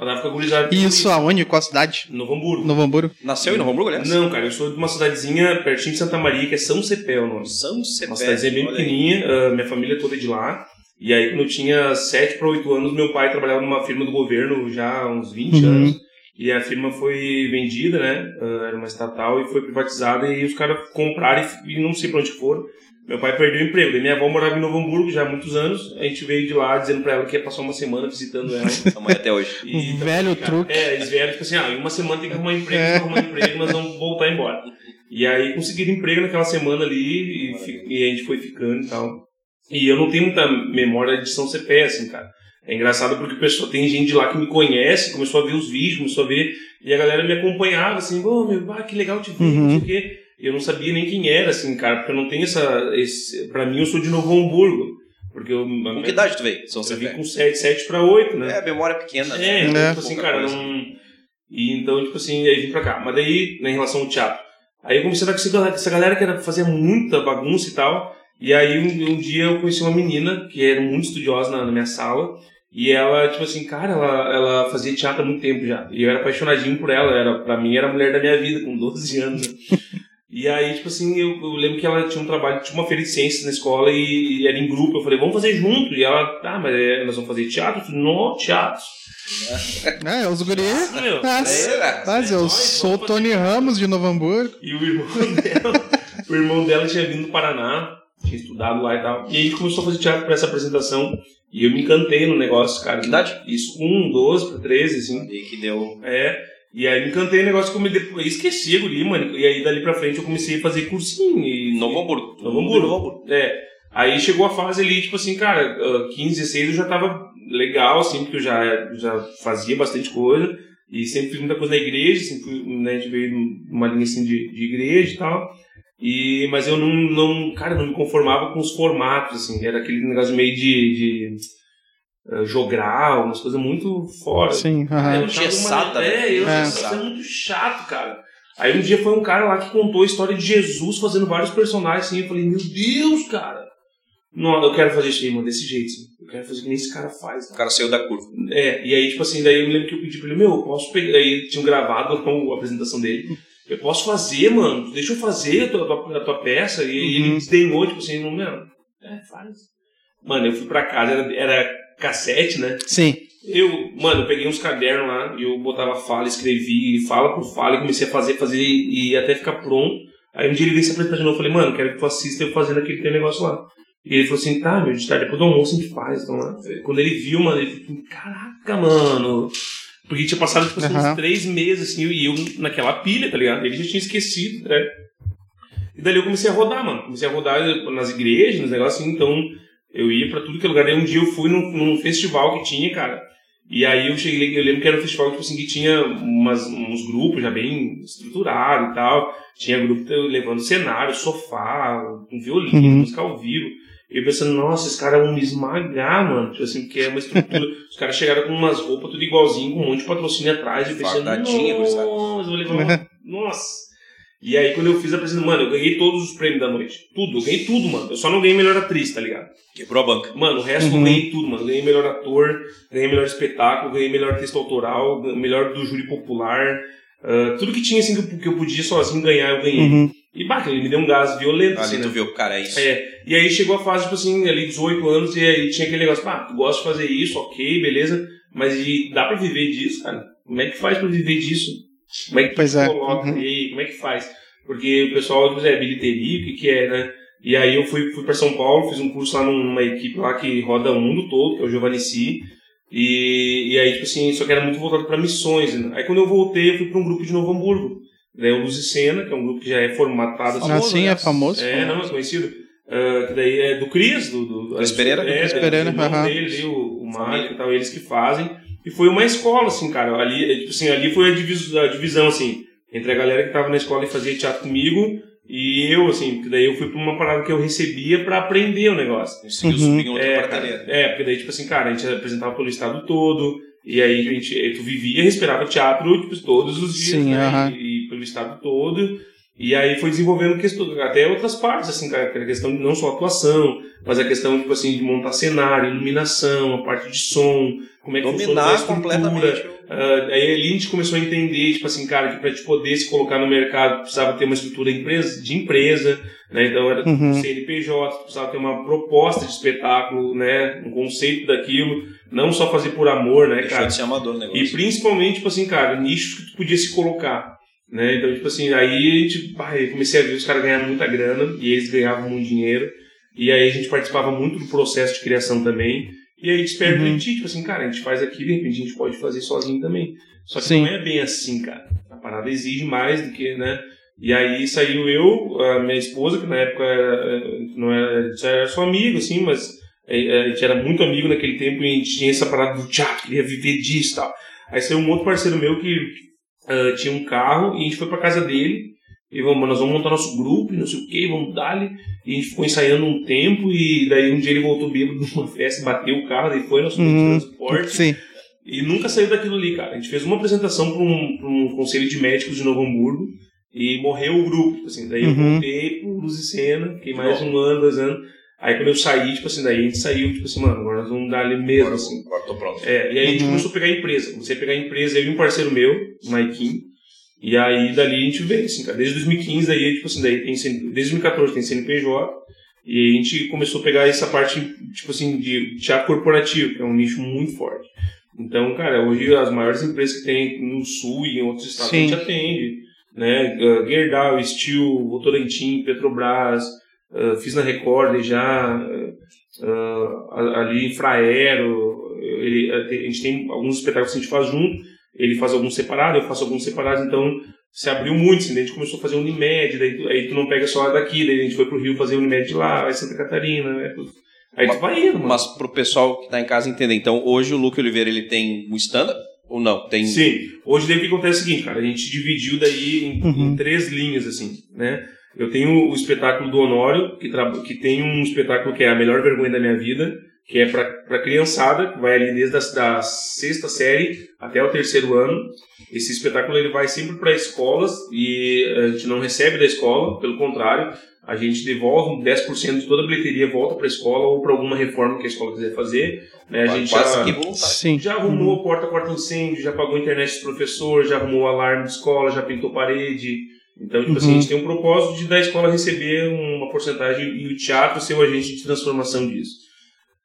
andava com a. E isso aonde? Qual cidade? Novo Hamburgo. Novo Hamburgo? Nasceu em Novo Hamburgo, aliás? Não, cara, eu sou de uma cidadezinha pertinho de Santa Maria, que é São Cepé o nome. São Cepé. Uma cidadezinha bem pequenininha, ah, minha família toda é de lá. E aí, quando eu tinha 7 para 8 anos, meu pai trabalhava numa firma do governo já há uns 20 Uhum. anos. E a firma foi vendida, né? Ah, era uma estatal e foi privatizada. E os caras compraram e, e não sei pra onde foram. Meu pai perdeu o emprego. Daí minha avó morava em Novo Hamburgo já há muitos anos. A gente veio de lá dizendo pra ela que ia passar uma semana visitando ela. Aí até hoje. E, Um velho cara, truque. É, eles vieram tipo assim, ah, em uma semana tem que arrumar emprego, É. tem que arrumar emprego, nós vamos voltar embora. E aí conseguiram emprego naquela semana ali e, e a gente foi ficando e tal. E eu não tenho muita memória de São Cepé, assim, cara. É engraçado porque o pessoal, tem gente de lá que me conhece, começou a ver os vídeos, começou a ver, e a galera me acompanhava, assim, ô meu, ah, que legal te ver, Uhum. não sei o quê. Eu não sabia nem quem era, assim, cara, porque eu não tenho essa. Esse, pra mim, eu sou de Novo Hamburgo. Porque eu. Com que idade tu veio? São Eu vim com 7, 7 pra 8, né? É, a memória pequena. É, né? então, É. tipo assim, cara, coisa. não. E então, tipo assim, aí vim pra cá. Mas daí, né, em relação ao teatro. Aí eu comecei a dar com essa galera- que era fazer muita bagunça e tal. E aí um, um dia eu conheci uma menina que era muito estudiosa na, na minha sala. E ela, tipo assim, cara, ela, ela fazia teatro há muito tempo já. E eu era apaixonadinho por ela. Era, pra mim, era a mulher da minha vida, com 12 anos. né? E aí, tipo assim, eu, eu lembro que ela tinha um trabalho, tinha uma feira de ciências na escola e, e era em grupo. Eu falei, vamos fazer junto. E ela, tá, mas é, nós vamos fazer teatro? Eu falei, não, teatro. É, os guri. Meu, Mas, É, cara. mas eu nós sou Tony Ramos de Novo Hamburgo. E o irmão dela, o irmão dela tinha vindo do Paraná, tinha estudado lá e tal. E aí começou a fazer teatro pra essa apresentação. E eu me encantei no negócio, cara. Que idade? Isso com 12 pra 13, assim. E que deu. É. E aí me encantei no negócio que eu me depois esqueci a guri, mano. E aí dali pra frente eu comecei a fazer cursinho. E Novo Hamburgo. Novo Hamburgo. Novo Hamburgo. É. Aí chegou a fase ali, tipo assim, cara, ah, 15, 16 eu já tava legal, assim, porque eu já, já fazia bastante coisa. E sempre fiz muita coisa na igreja, sempre fui, né, a gente veio numa linha assim de, de igreja e tal. E, mas eu não, não, cara, não me conformava com os formatos, assim, era aquele negócio meio de, de ah, jogral, umas coisas muito fora. Sim, Ah, aham. eu Engessada, uma- né? É, eu É. isso muito chato, cara. Aí um dia foi um cara lá que contou a história de Jesus fazendo vários personagens assim. Eu falei, meu Deus, cara. Não, eu quero fazer isso aí, mano, desse jeito, assim. Eu quero fazer que nem esse cara faz. O cara saiu da curva. É, e aí, tipo assim, daí eu me lembro que eu pedi pra ele, meu, eu posso pegar. Aí tinham gravado a apresentação dele. Eu posso fazer, mano, deixa eu fazer a tua, a tua, a tua peça. E Uhum. ele desdenhou, tipo assim, não, meu, é, faz. Mano, eu fui pra casa, era, era cassete, né? Sim. Eu, mano, eu peguei uns cadernos lá e eu botava fala, escrevi fala por fala e comecei a fazer, fazer e, até ficar pronto. Aí um dia ele veio se apresentar de novo, eu falei, mano, quero que tu assista eu fazendo aquele teu negócio lá. E ele falou assim, tá, meu, de tarde, depois do almoço a gente faz. Então, né? Quando ele viu, mano, ele falou, caraca, mano. Porque tinha passado, tipo assim, Aham. uns três meses, assim, e eu naquela pilha, tá ligado? Ele já tinha esquecido, né? E dali eu comecei a rodar, mano. Comecei a rodar nas igrejas, nos negócios assim, então eu ia pra tudo que é lugar. Daí um dia eu fui num, num festival que tinha, cara. E aí eu cheguei, eu lembro que era um festival tipo assim, que tinha umas, uns grupos já bem estruturados e tal. Tinha grupo levando cenário, sofá, um violino, Uhum. música ao vivo. E eu pensando, nossa, esses caras vão me esmagar, mano. Tipo assim, porque é uma estrutura. Os caras chegaram com umas roupas tudo igualzinho, com um monte de patrocínio atrás. E eu pensando, nossa, eu vou levar uma... Nossa. E aí quando eu fiz a apresentação, mano, eu ganhei todos os prêmios da noite. Tudo, eu ganhei tudo, mano. Eu só não ganhei melhor atriz, tá ligado? Quebrou a banca. Mano, o resto eu Uhum. ganhei tudo, mano. Ganhei melhor ator, ganhei melhor espetáculo, ganhei melhor texto autoral, melhor do júri popular. ah, tudo que tinha, assim, que eu, que eu podia sozinho ganhar, eu ganhei. Uhum. E, bah, ele me deu um gás violento, assim, Ali né? tu viu, cara, é isso. É, e aí chegou a fase, tipo assim, ali 18 anos, e aí tinha aquele negócio, pá, tu gosta de fazer isso, ok, beleza, mas e dá pra viver disso, cara? Como é que faz pra viver disso? Como é que tu Pois é, coloca uhum. aí? Como é que faz? Porque o pessoal, tipo, é bilheteria, o que que é, né? E aí eu fui, fui pra São Paulo, fiz um curso lá numa equipe lá que roda o mundo todo, que é o Giovanici, e, e aí, tipo assim, só que era muito voltado pra missões, né? Aí quando eu voltei, eu fui pra um grupo de Novo Hamburgo, daí o Luz e Cena, que é um grupo que já é formatado, assim, Assim é né? famoso. é, não, é conhecido. Ah, que daí é do Cris, do, do Cris Pereira? É, Cris é, Pereira, do irmão aham. dele, o, o Mário e tal, eles que fazem. E foi uma escola, assim, cara. Ali, é, tipo assim, ali foi a, divis- a divisão, assim, entre a galera que tava na escola e fazia teatro comigo e eu, assim, porque daí eu fui pra uma parada que eu recebia pra aprender o negócio. Conseguiu Uhum. subir em outra É, cara, é, porque daí, tipo assim, cara, a gente apresentava pelo estado todo, e aí a gente, tu vivia e respirava teatro, tipo, todos os dias, Sim, né? aham. E pelo estado todo. E aí foi desenvolvendo questão, até outras partes, assim, cara, que era a questão de não só atuação, mas a questão, tipo assim, de montar cenário, iluminação, a parte de som, como é que funciona a Dominar estrutura. completamente. Ah, aí ali a gente começou a entender, tipo assim, cara, que pra te poder se colocar no mercado, precisava ter uma estrutura empresa- de empresa, né? Então era Uhum. um CNPJ, precisava ter uma proposta de espetáculo, né? Um conceito daquilo, não só fazer por amor, né, Deixou cara? de ser amador negócio. E principalmente, tipo assim, cara, nichos que tu podia se colocar. Né? Então, tipo assim, aí a gente, pá, eu comecei a ver os caras ganhando muita grana e eles ganhavam muito dinheiro. E aí a gente participava muito do processo de criação também. E aí a gente espera Uhum. tipo assim, cara, a gente faz aqui, de repente a gente pode fazer sozinho também. Só que Sim. não é bem assim, cara. A parada exige mais do que, né? E aí saiu eu, a minha esposa, que na época era, não era, era só amigo, assim, mas eh, a gente era muito amigo naquele tempo e a gente tinha essa parada do teatro, queria viver disso e tal. Aí saiu um outro parceiro meu que ah, tinha um carro e a gente foi pra casa dele e vamos, nós vamos montar nosso grupo e não sei o que, vamos dar-lhe. E a gente ficou ensaiando um tempo e daí um dia ele voltou bêbado numa festa, bateu o carro, daí foi, fomos Uhum. transporte. Sim. E nunca saiu daquilo ali, cara. A gente fez uma apresentação para um, pra um conselho de médicos de Novo Hamburgo e morreu o grupo. Assim, daí eu Uhum. voltei pro Luz e Cena, fiquei mais um ano, dois anos. Aí quando eu saí, tipo assim, daí a gente saiu, tipo assim, mano, agora nós vamos dar ali mesmo, Agora, assim. agora tô pronto. É, e aí a gente Uhum. começou a pegar a empresa. Comecei a pegar a empresa, eu e um parceiro meu, o Maikin. E aí dali a gente veio, assim, cara. Desde 2015, daí, tipo assim, daí tem, desde 2014 tem CNPJ. E a gente começou a pegar essa parte, tipo assim, de teatro corporativo, que é um nicho muito forte. Então, cara, hoje as maiores empresas que tem no Sul e em outros estados a Sim. gente atende. Né? Uh, Gerdau, Steel, Votorantim, Petrobras, uh, fiz na Record já, uh, ali em Fraero, ele, a gente tem alguns espetáculos que a gente faz junto, ele faz alguns separados, eu faço alguns separados, então se abriu muito, assim, daí a gente começou a fazer Unimed, daí tu, aí tu não pega só daqui, daí a gente foi pro Rio fazer Unimed de lá, vai Santa Catarina, né? Aí tu vai indo, mano. Mas pro pessoal que tá em casa entender, então hoje o Luke Oliveira ele tem um stand-up ou não? Tem Sim. Hoje daí o que acontece é o seguinte, cara, a gente dividiu daí em, Uhum. em três linhas, assim, né? Eu tenho o espetáculo do Honório, que, tra- que tem um espetáculo que é a melhor vergonha da minha vida, que é pra criançada, que vai ali desde a da sexta série até o terceiro ano. Esse espetáculo ele vai sempre para escolas e a gente não recebe da escola, pelo contrário, a gente devolve 10% de toda a bilheteria volta para a escola ou para alguma reforma que a escola quiser fazer. Né? A gente já, que voluntário. Sim. já arrumou porta corta incêndio, já pagou a internet dos professores, já arrumou alarme de escola, já pintou parede. Então, tipo assim, a Uhum. gente tem um propósito de da escola receber uma porcentagem e o teatro ser o agente de transformação disso.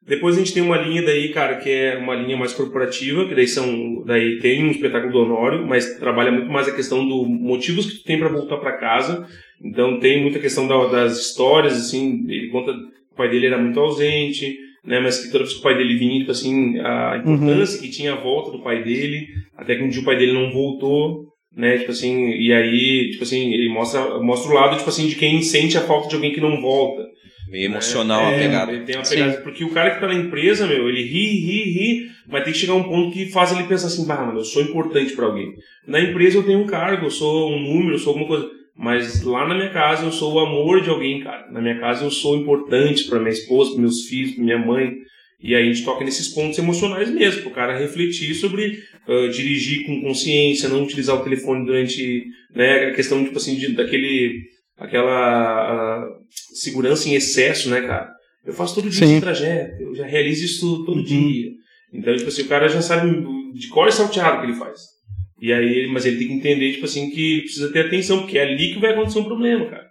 Depois a gente tem uma linha daí, cara, que é uma linha mais corporativa, que daí são, daí tem um espetáculo do Honório, mas trabalha muito mais a questão do motivos que tu tem para voltar para casa. Então tem muita questão da- das histórias, assim, ele conta pai dele era muito ausente, né? Mas que toda vez que o pai dele vinha, tipo assim, a importância que tinha a volta do pai dele, até que um dia o pai dele não voltou, né? Tipo assim, e aí, tipo assim, ele mostra, mostra o lado, tipo assim, de quem sente a falta de alguém que não volta. Meio emocional a É, pegada. Ele tem uma pegada, porque o cara que tá na empresa, meu, ele ri, ri, ri, mas tem que chegar um ponto que faz ele pensar assim, bah, mano, eu sou importante pra alguém. Na empresa eu tenho um cargo, eu sou um número, eu sou alguma coisa. Mas lá na minha casa eu sou o amor de alguém, cara. Na minha casa eu sou importante pra minha esposa, pros meus filhos, pra minha mãe. E aí a gente toca nesses pontos emocionais mesmo, pro cara refletir sobre ah, dirigir com consciência, não utilizar o telefone durante, né, a questão, tipo assim, de, daquele, aquela ah, segurança em excesso, né, cara? Eu faço todo dia Sim. esse trajeto, eu já realizo isso todo dia. Então, tipo assim, o cara já sabe de cor e salteado o que ele faz. E aí, mas ele tem que entender, tipo assim, que precisa ter atenção, porque é ali que vai acontecer um problema, cara.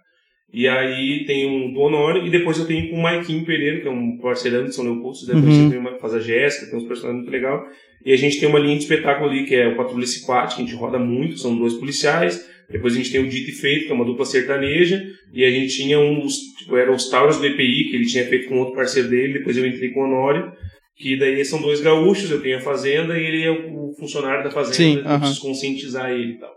E aí tem um do Honório, e depois eu tenho com o Maiquinho Pereira, que é um parceirão de São Leopoldo, vocês devem Uhum. também, uma- faz a Jéssica, tem uns personagens muito legal. E a gente tem uma linha de espetáculo ali, que é o Patrulha Ciquate, que a gente roda muito, são dois policiais. Depois a gente tem o Dito e Feito, que é uma dupla sertaneja. E a gente tinha uns, tipo, eram os Tauros do EPI, que ele tinha feito com outro parceiro dele, depois eu entrei com o Honório. Que daí são dois gaúchos, eu tenho a fazenda e ele é o funcionário da fazenda, Sim, eu aham. preciso conscientizar ele e tal.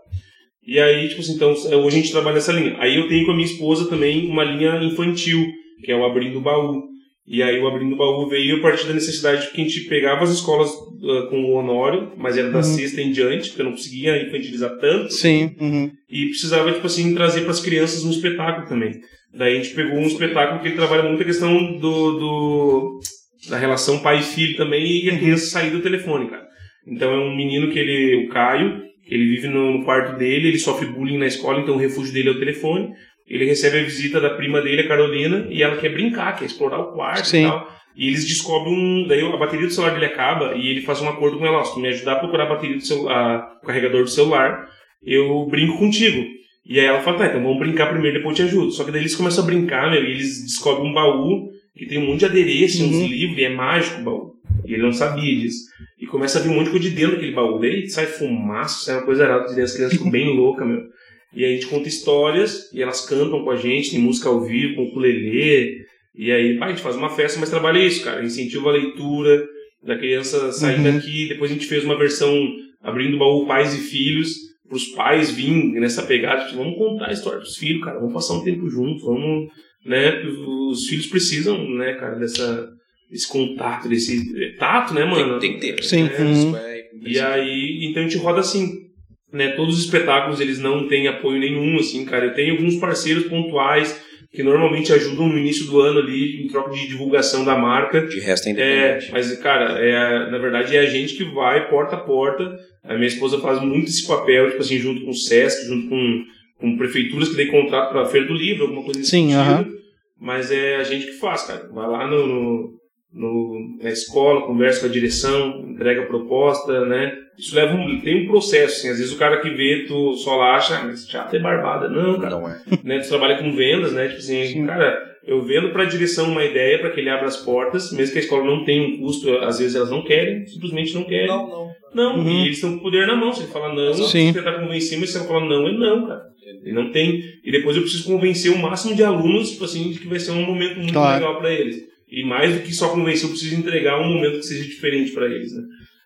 E aí, tipo assim, então, hoje a gente trabalha nessa linha. Aí eu tenho com a minha esposa também uma linha infantil, que é o Abrindo o Baú. E aí o Abrindo o Baú veio a partir da necessidade de que a gente pegava as escolas ah, com o Honório, mas era da Uhum. sexta em diante, porque eu não conseguia infantilizar tanto. Sim. uhum. E precisava, tipo assim, trazer para as crianças um espetáculo também. Daí a gente pegou um espetáculo que ele trabalha muito a questão do, do- da relação pai e filho também e a criança sair do telefone, cara. Então é um menino que ele, o Caio, ele vive no, quarto dele, ele sofre bullying na escola, então o refúgio dele é o telefone. Ele recebe a visita da prima dele, a Carolina, e ela quer brincar, quer explorar o quarto Sim. e tal. E eles descobrem um. Daí a bateria do celular dele acaba e ele faz um acordo com ela: ó, se tu me ajudar a procurar a bateria do celular, o carregador do celular, eu brinco contigo. E aí ela fala: tá, então vamos brincar primeiro, depois eu te ajudo. Só que daí eles começam a brincar, meu, e eles descobrem um baú que tem um monte de adereço, uns Uhum. livros, e é mágico o baú. E ele não sabia disso. E começa a vir um monte de coisa de dentro daquele baú. Daí sai fumaça, sai uma coisa errada de dentro, as crianças ficam bem loucas, meu. E aí a gente conta histórias e elas cantam com a gente, tem música ao vivo, com ukulele. E aí, pá, a gente faz uma festa, mas trabalha isso, cara. Incentiva a leitura da criança sair Uhum. daqui. Depois a gente fez uma versão abrindo o baú pais e filhos, para os pais virem nessa pegada. Tipo, vamos contar a história dos filhos, cara. Vamos passar um tempo juntos, vamos, né? Os filhos precisam, né, cara, dessa, desse contato, desse tato, né, mano? Tem, tem que ter. Sim. né? Uhum. Isso é E aí, então a gente roda assim, né? Todos os espetáculos eles não têm apoio nenhum, assim, cara. Eu tenho alguns parceiros pontuais que normalmente ajudam no início do ano ali em troca de divulgação da marca. De resto é É, independente. mas, cara, é, na verdade é a gente que vai porta a porta. A minha esposa faz muito esse papel, tipo assim, junto com o Sesc, junto com, com prefeituras que dê contrato para a Feira do Livro, alguma coisa nesse Sim, sentido. aham. Mas é a gente que faz, cara. Vai lá no, no, no- na escola, conversa com a direção, entrega a proposta, né? Isso leva um, tem um processo, assim. Às vezes o cara que vê, tu só lá acha, ah, mas chato é barbada. Não, cara Não é. né? Tu trabalha com vendas, né? Tipo assim, Sim. cara, eu vendo para a direção uma ideia para que ele abra as portas, mesmo que a escola não tenha um custo, às vezes elas não querem, simplesmente não querem. Não, não. Uhum. e eles estão com o poder na mão. Se ele falar não, Sim. se ele tá convencido, mas se ele falar não, é não, cara. Ele não tem. E depois eu preciso convencer o máximo de alunos, tipo assim, de que vai ser um momento muito Claro. legal para eles. E mais do que só convencer, eu preciso entregar um momento que seja diferente para eles, né?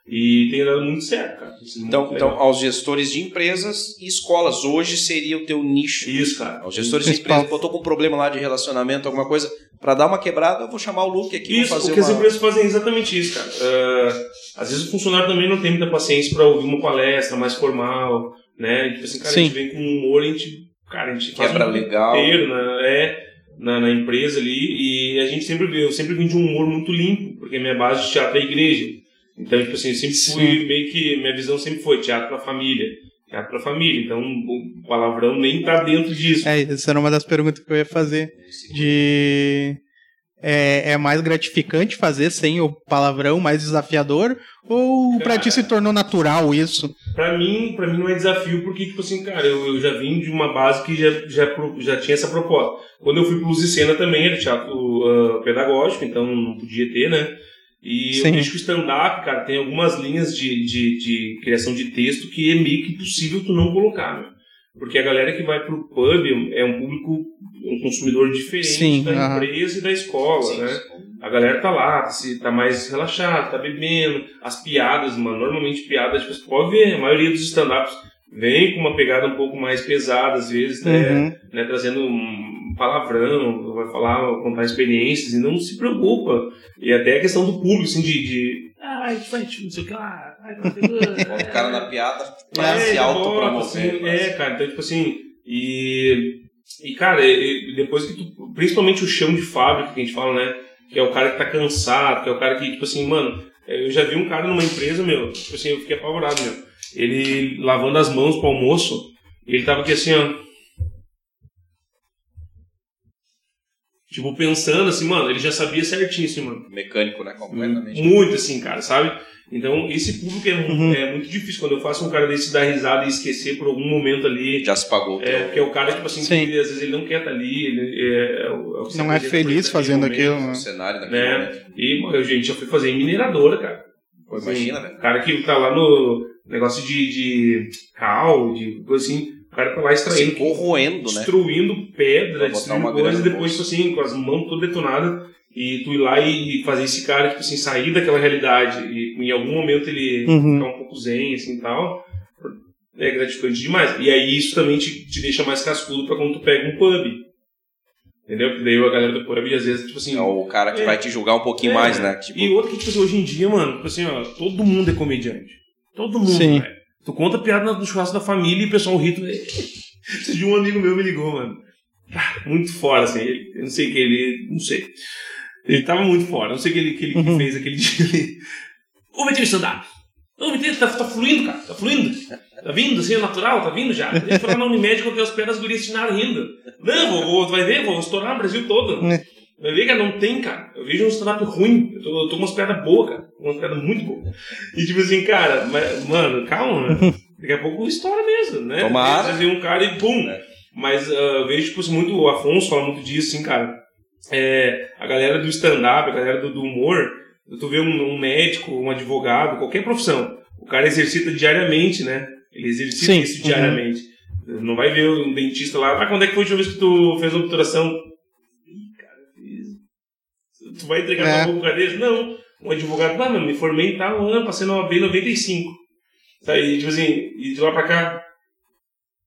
E tem dado muito certo, cara. Isso é muito Então, então, aos gestores de empresas e escolas, hoje seria o teu nicho. Isso, cara. Aos gestores de Principal. empresas, botou com um problema lá de relacionamento, alguma coisa, para dar uma quebrada, eu vou chamar o Luke aqui, Isso, fazer o que as uma... empresas fazem é exatamente isso, cara. Ah, às vezes o funcionário também não tem muita paciência para ouvir uma palestra mais formal, né? Tipo assim, cara, a Sim. gente vem com humor, a gente, cara, a gente faz Quebra um legal. inteiro, né? É, na, na empresa ali, e a gente sempre eu sempre vim de um humor muito limpo, porque minha base de teatro é igreja. Então, tipo assim, eu sempre fui meio que, minha visão sempre foi teatro pra família. Teatro pra família, então o palavrão nem tá dentro disso. É, essa era uma das perguntas que eu ia fazer. De. É, é mais gratificante fazer sem o palavrão, mais desafiador? Ou pra ti se tornou natural isso? Pra mim, pra mim não é desafio, porque, tipo assim, cara, eu, eu já vim de uma base que já, já, já tinha essa proposta. Quando eu fui pro Luz e Cena também, era teatro ah, pedagógico, então não podia ter, né? E Sim. eu vejo que o stand-up, cara, tem algumas linhas de, de, de criação de texto que é meio que impossível tu não colocar, meu. Porque a galera que vai pro pub é um público, um consumidor diferente Sim, da aham. empresa e da escola, Sim, né? A galera tá lá, se tá mais relaxada, tá bebendo. As piadas, mano, normalmente piadas, tipo, você pode ver, a maioria dos stand-ups vem com uma pegada um pouco mais pesada, às vezes, né? Uhum. né, trazendo um palavrão, vai falar, contar experiências e não se preocupa. E até a questão do público, assim, de. de ah, a gente vai, tipo, não sei o que lá. ai, não sei o que lá." O cara na piada É, pra se já bota, autopromover. assim, mas- É, cara, então, tipo assim, e, e cara, e- depois que tu, principalmente o chão de fábrica que a gente fala, né, que é o cara que tá cansado, que é o cara que, tipo assim, mano, eu já vi um cara numa empresa, meu, tipo assim, eu fiquei apavorado, meu, ele lavando as mãos pro almoço, ele tava aqui assim, ó, tipo, pensando assim, mano, ele já sabia certinho, assim, mano, Mecânico, né? Completamente. muito assim, cara, sabe? Então, esse público é, Uhum. é muito difícil quando eu faço um cara desse dar risada e esquecer por algum momento ali. Já se pagou. É, porque é o cara, tipo assim, Sim. que às vezes ele não quer estar ali, ele é, é o- é o que você Não é feliz fazendo naquele aquilo. momento. o né? cenário daquele Né? momento. E, mano, gente, eu fui fazer em mineradora, cara. Assim, imagina, velho. O cara que tá lá no negócio de, de cal, de coisa assim, o cara tá lá Se extraindo, corroendo, né? destruindo pedra, Pra botar destruindo uma coisa, grana e depois, tipo assim, com as mãos todas detonadas, e tu ir lá e fazer esse cara, tipo assim, sair daquela realidade, e em algum momento ele Uhum. ficar um pouco zen, assim, e tal, é gratificante demais. E aí isso também te, te deixa mais cascudo pra quando tu pega um pub. Entendeu? Porque daí a galera do pub, às vezes, tipo assim... É o cara que É. vai te julgar um pouquinho É, mais, né? Tipo, E outro que, tipo assim, hoje em dia, mano, tipo assim, ó, todo mundo é comediante. Todo mundo, Sim. velho. Tu conta piada no churrasco da família e o pessoal ri. Tu... Esse dia um amigo meu me ligou, mano. Cara, muito fora, assim. ele- Eu não sei o que ele. Não sei. Ele tava muito fora. Não sei o que ele, que ele Uhum. fez aquele dia ali. Ô, meter stand-up. Ô, meter, tá, tá fluindo, cara. Tá fluindo. Tá vindo, assim, é natural, tá vindo já. Ele foi lá na Unimed, coloquei os pés das gurias assinaram rindo. Não, vou, vou, tu vai ver, vou estourar o Brasil todo. Vai ver, cara, não tem, cara. Eu vejo um stand-up ruim. Eu tô, eu tô com umas piadas boas, cara. Umas piadas muito boas. E tipo assim, cara, mas, mano, calma, né? Daqui a pouco estoura mesmo, né? Tomara. Você vê um cara e pum. É. Mas ah, eu vejo, tipo assim, muito. O Afonso fala muito disso, assim, cara. É, a galera do stand-up, a galera do, do humor, tu vê um, um médico, um advogado, qualquer profissão, o cara exercita diariamente, né? Ele exercita Sim. isso diariamente. Não vai ver um dentista lá, ah, quando é que foi a última vez que tu fez uma obturação? Tu vai entregar É. boca dele? Não. Um advogado, ah, mano, me formei em tal ano, passei na OAB em 95. Sabe, tipo assim, e de lá pra cá.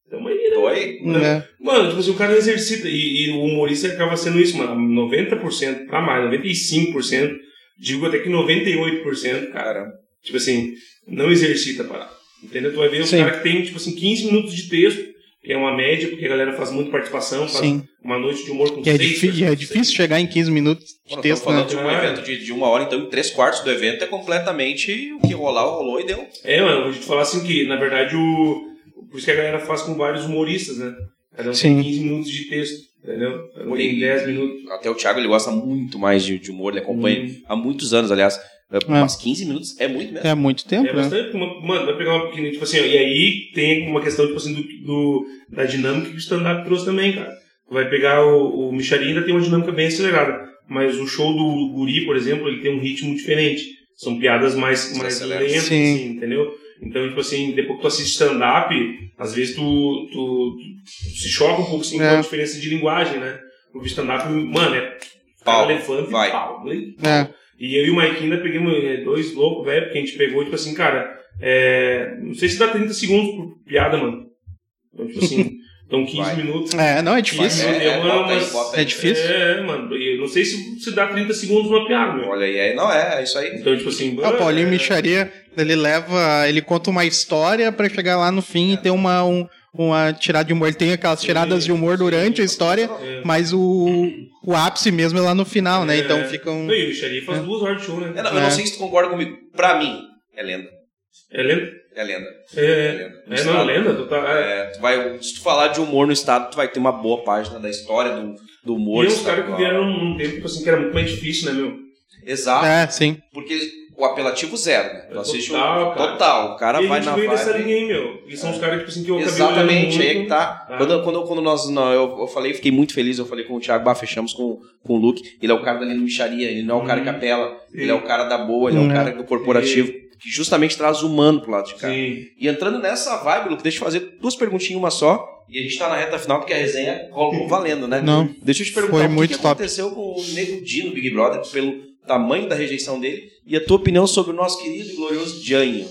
Tamo aí, né? tô aí. Não. É. Mano, tipo assim, o cara exercita. E, e o humorista acaba sendo isso, mano. 90% pra mais, 95%. Digo até que 98%, cara. Cara, Tipo assim, não exercita a parada. Entendeu? Tu vai ver Sim. o cara que tem, tipo assim, 15 minutos de texto, é uma média, porque a galera faz muita participação, faz Sim. uma noite de humor com Que é, seis difí- é difícil chegar em 15 minutos de Mano, texto, falando né? de um É. evento de, de uma hora, então em três quartos do evento é completamente o que rolar, rolou e deu. É, mano, vou te falar assim que, na verdade, o. Por isso que a galera faz com vários humoristas, né? Cada um Sim. tem 15 minutos de texto, entendeu? Tem Oi. 10 minutos. Até o Thiago ele gosta muito mais de, de humor, ele acompanha Hum. há muitos anos, aliás. É, É. Mas 15 minutos é muito mesmo. É muito tempo, É né? bastante. uma- mano, vai pegar uma pequenininha, tipo assim, ó, e aí tem uma questão, tipo assim, do, do- da dinâmica que o stand-up trouxe também, cara. Tu vai pegar o, o Micharia ainda tem uma dinâmica bem acelerada. Mas o show do Guri, por exemplo, ele tem um ritmo diferente. São piadas mais, mais lentas, Sim. assim, entendeu? Então, tipo assim, depois que tu assiste stand-up, às vezes tu, tu, tu se choca um pouco assim, com É. a diferença de linguagem, né? O stand-up, mano, é Pau, elefante vai. e pau. né? É. E eu e o Mike ainda pegamos é, dois loucos, velho, porque a gente pegou, tipo assim, cara, é, não sei se dá 30 segundos por piada, mano. Então, tipo assim, então 15 Vai. minutos. É, não, é difícil. É, é, uma- aí, umas-. É difícil. É, mano, e eu não sei se, se dá 30 segundos uma piada, meu. Olha aí, aí, não é, é isso aí. Então, tipo assim, Ah, o Paulinho é, Micharia, ele leva, ele conta uma história pra chegar lá no fim e ter uma, um- uma tirada de humor. Ele tem aquelas tiradas de humor durante a história, É. mas o, o ápice mesmo é lá no final, né? É. Então fica um... Não, e o Xerife faz duas horas de show, né? Eu não, eu não É. sei se tu concorda comigo. Pra mim, é lenda. É lenda? É lenda. É, É lenda. No é, não, lenda? Tu tá, é. é, tu vai, se tu falar de humor no estado, tu vai ter uma boa página da história do, do humor. E uns caras que vieram num tempo, tipo assim, que era muito mais difícil, né, meu? Exato. É, sim. Porque o apelativo zero, né? É assiste total, o cara. total. O cara e vai na veio dessa vibe. linha aí, meu. E são os caras, tipo assim, que eu Exatamente, aí é que tá. Ah. Quando, quando, quando nós, não, eu, eu falei, fiquei muito feliz, eu falei com o Thiago, bah, fechamos com, com o Luke. Ele é o cara da micharia, ele não é o cara que apela, ele é o cara da boa, ele é o Hum, cara do corporativo. que justamente traz o humano pro lado de cá. Sim. E entrando nessa vibe, Luke, deixa eu fazer duas perguntinhas, uma só. E a gente tá na reta final porque a resenha colocou valendo, né? Não. Deixa eu te perguntar Foi o que muito que top. aconteceu com o Nego Di no Big Brother, pelo tamanho da rejeição dele, e a tua opinião sobre o nosso querido e glorioso Janho.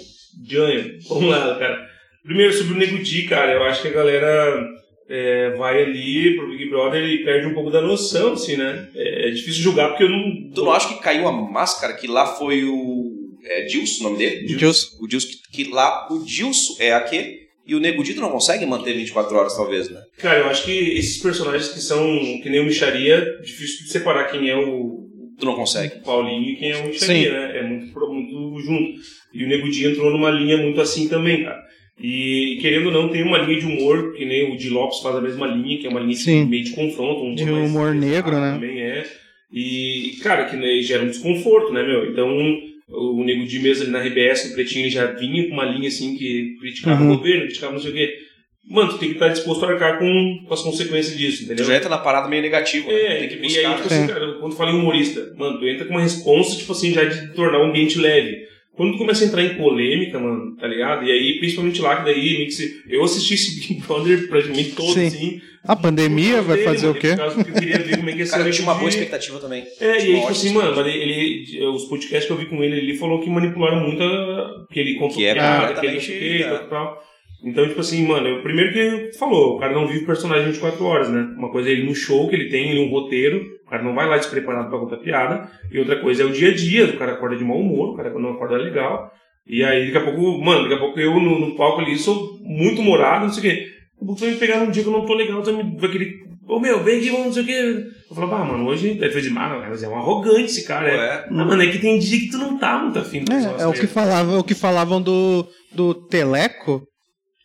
Janho, vamos lá, cara. Primeiro, sobre o Nego Di, cara, eu acho que a galera é, vai ali pro Big Brother e perde um pouco da noção, assim, né? É, é difícil julgar porque eu não. Tu não acha que caiu a máscara, que lá foi o. É Dilson o nome dele? Dilson. O Dilson, que, que lá o Dilson é aquele, e o Nego Di tu não consegue manter 24 horas, talvez, né? Cara, eu acho que esses personagens que são que nem o Micharia, difícil de separar quem é o Tu não consegue. Paulinho e quem é o Sim. Micharia, né? É muito, muito junto. E o Nego Di entrou numa linha muito assim também, cara. E querendo ou não, tem uma linha de humor, que nem o Di Lopes faz a mesma linha, que é uma linha de- Sim. meio de confronto, um De humor negro, né? Também é. E, cara, que né, gera um desconforto, né, meu? Então, o Nego Di mesmo ali na RBS, o Pretinho, ele já vinha com uma linha assim que criticava Uhum. o governo, criticava não sei o quê. Mano, tu tem que estar disposto a arcar com, com as consequências disso, Tu entendeu? já entra na parada meio negativa, né? É, tem que e buscar. aí, tipo né? assim, cara, quando tu fala em humorista, mano, tu entra com uma responsa, tipo assim, já de tornar o ambiente leve. Quando tu começa a entrar em polêmica, mano, tá ligado? E aí, principalmente lá, que daí, eu assisti esse Big Brother praticamente todo, Sim. assim. A pandemia vai dele, fazer mano, o quê? Que eu queria ver como é que ser Cara, eu tinha uma boa expectativa também. É, e aí, tipo assim, mano, ele, ele- os podcasts que eu vi com ele, ele falou que manipularam muito a, que ele contou Que é piada, que ele não sei o tal. Então, tipo assim, mano, o primeiro que tu falou, o cara não vive personagem 24 horas, né? Uma coisa é ele no show que ele tem, ele um roteiro, o cara não vai lá despreparado pra contar piada. E outra coisa é o dia a dia, o cara acorda de mau humor, o cara não acorda legal. E aí, daqui a pouco, mano, daqui a pouco eu no, no palco ali sou muito humorado, não sei o quê. Daqui a pouco vai me pegar num dia que eu não tô legal, tu me- vai querer, ô meu, vem aqui, vamos não sei o quê. Eu falo, ah, mano, hoje, ele fez demais, mas é um arrogante esse cara, é. É. Ah, mano, é que tem dia que tu não tá muito afim É, é o que falava, o que falavam do, do Teleco,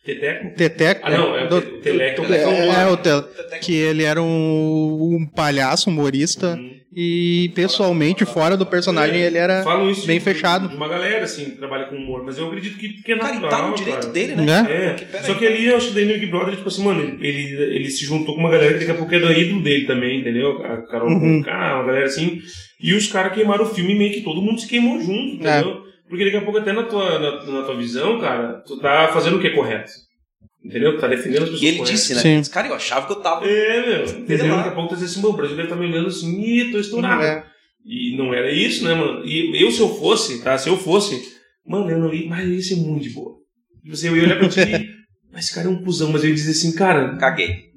Teteco? Teteco. Ah, não, é o do, te- Teleco. é, é, o Tel- que ele era um, um palhaço humorista Uhum. e pessoalmente fora do personagem ele era bem de- fechado. De uma galera, assim, que trabalha com humor, mas eu acredito que, que é Cara, natural. e tá no direito cara. dele, né? Né? É, Porque, pera só que ali eu acho que daí no Big Brother, tipo assim, mano, ele, ele, ele se juntou com uma galera que daqui a pouco é do ídolo dele também, entendeu? A Carol Uhum. Conká, uma galera assim. E os caras queimaram o filme e meio que todo mundo se queimou junto, É. Porque daqui a pouco, até na tua, na, na tua visão, cara, tu tá fazendo o que é correto. Entendeu? Tu tá defendendo as pessoas E ele corretas. disse, né? Sim. Cara, eu achava que eu tava. É, meu. Entendeu? Daqui a pouco tu diz assim, meu, o Brasil deve estar me olhando assim, ih, tô estourado. É. E não era isso, né, mano? E eu, se eu fosse, tá? Se eu fosse, mano, eu não ia, mas ia ser muito de boa. Tipo assim, eu ia olhar pra ti e, mas esse cara é um cuzão, mas eu ia dizer assim, cara, Caguei.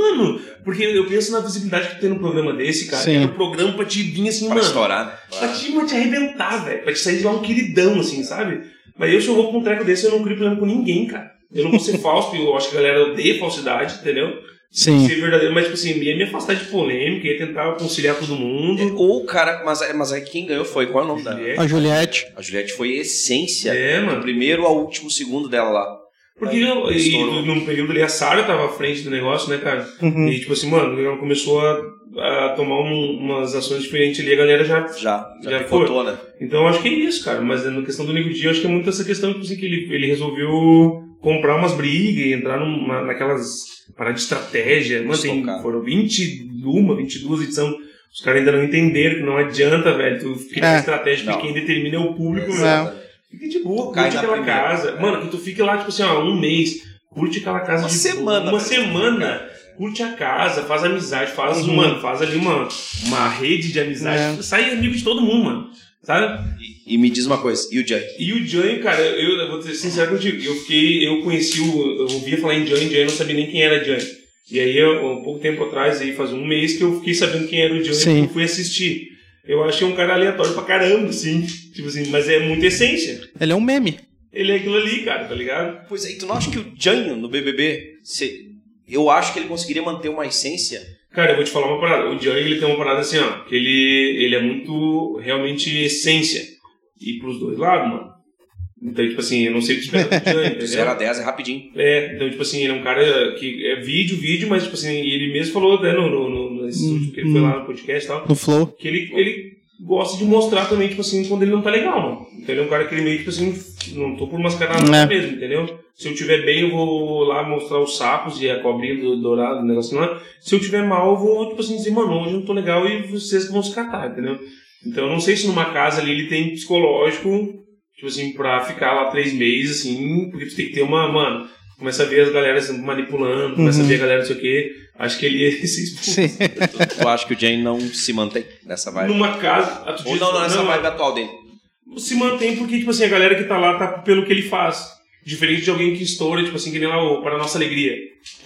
Mano, porque eu penso na visibilidade que tem no programa desse, cara. Sim. Era um programa pra te vir assim, Pra mano. estourar, né? Pra te, pra te arrebentar, velho. Pra te sair de lá um queridão, assim, sabe? Mas eu, se eu vou pra um treco desse, eu não crio problema com ninguém, cara. Eu não vou ser falso, porque eu acho que a galera odeia falsidade, entendeu? Sim. Ser verdadeiro, mas, tipo assim, ia me afastar de polêmica, ia tentar conciliar todo mundo. Ou o cara. Mas, mas aí quem ganhou foi. Qual é o nome da. É, A Juliette. A Juliette foi a essência. É, Do mano. primeiro ao último segundo dela lá. Porque eu, e, num período ali a Sarah tava à frente do negócio, né, cara? Uhum. E tipo assim, mano, ela começou a, a tomar um- umas ações diferentes ali, a galera já. Já, já, Já picotou, né? Então eu acho que é isso, cara. Mas na questão do Nego Di, eu acho que é muito essa questão tipo assim, que ele, ele resolveu comprar umas brigas e entrar numa, naquelas paradas de estratégia. Mano, tem, foram 21, 22 edições. Os caras ainda não entenderam que não adianta, velho, tu criar É. estratégia, porque quem determina é o público, velho. Fica de boa, Cai curte aquela primeira. casa. Mano, que tu fique lá, tipo assim, ó, um mês, curte aquela casa Uma de semana, Uma semana. Curte a casa, faz amizade, faz, Uhum. mano, faz ali uma, uma rede de amizade. É. Sai amigo de todo mundo, mano. Sabe? E, e me diz uma coisa, e o Jay? E o Johnny, cara, eu, eu vou ser sincero contigo, eu fiquei, eu conheci o, eu ouvia falar em Johnny, Johnny, eu não sabia nem quem era Johnny. E aí, um pouco tempo atrás, aí faz um mês que eu fiquei sabendo quem era o Johnny, Sim. eu fui assistir. Eu achei um cara aleatório pra caramba, assim. Tipo assim, mas é muita essência. Ele é um meme. Ele é aquilo ali, cara, tá ligado? Pois é, e tu não acha que o Janho no BBB, se- eu acho que ele conseguiria manter uma essência? Cara, eu vou te falar uma parada. O Johnny, ele tem uma parada assim, ó, que ele, ele é muito, realmente, essência. E pros dois lados, mano. Então, tipo assim, eu não sei o que esperar do entendeu? 0 a 10 é rapidinho. É, então, tipo assim, ele é um cara que é vídeo, vídeo, mas, tipo assim, ele mesmo falou, né, no, no, nesse Hum, último que ele foi hum. lá no podcast e tal, No Flow. que ele, ele gosta de mostrar também, tipo assim, quando ele não tá legal, mano. Então, ele é um cara que ele meio, tipo assim, não tô por mascarar nada É. mesmo, entendeu? Se eu tiver bem, eu vou lá mostrar os sapos e a cobrinha do dourado, o negócio lá. Se eu tiver mal, eu vou, tipo assim, dizer, mano, hoje eu não tô legal e vocês vão se catar, entendeu? Então, eu não sei se numa casa ali ele tem psicológico tipo assim, pra ficar lá três meses, assim, porque tu tem que ter uma, mano, começa a ver as galera se manipulando, começa a ver a galera não sei o quê. Acho que ele ia se expulso. Sim. Tu, acha que o Jane não se mantém nessa vibe? Numa casa. ah, tu Ou diz- não, não, nessa vibe atual dele. se mantém porque, tipo assim, a galera que tá lá tá pelo que ele faz. Diferente de alguém que estoura, tipo assim, que nem lá o Para a Nossa Alegria.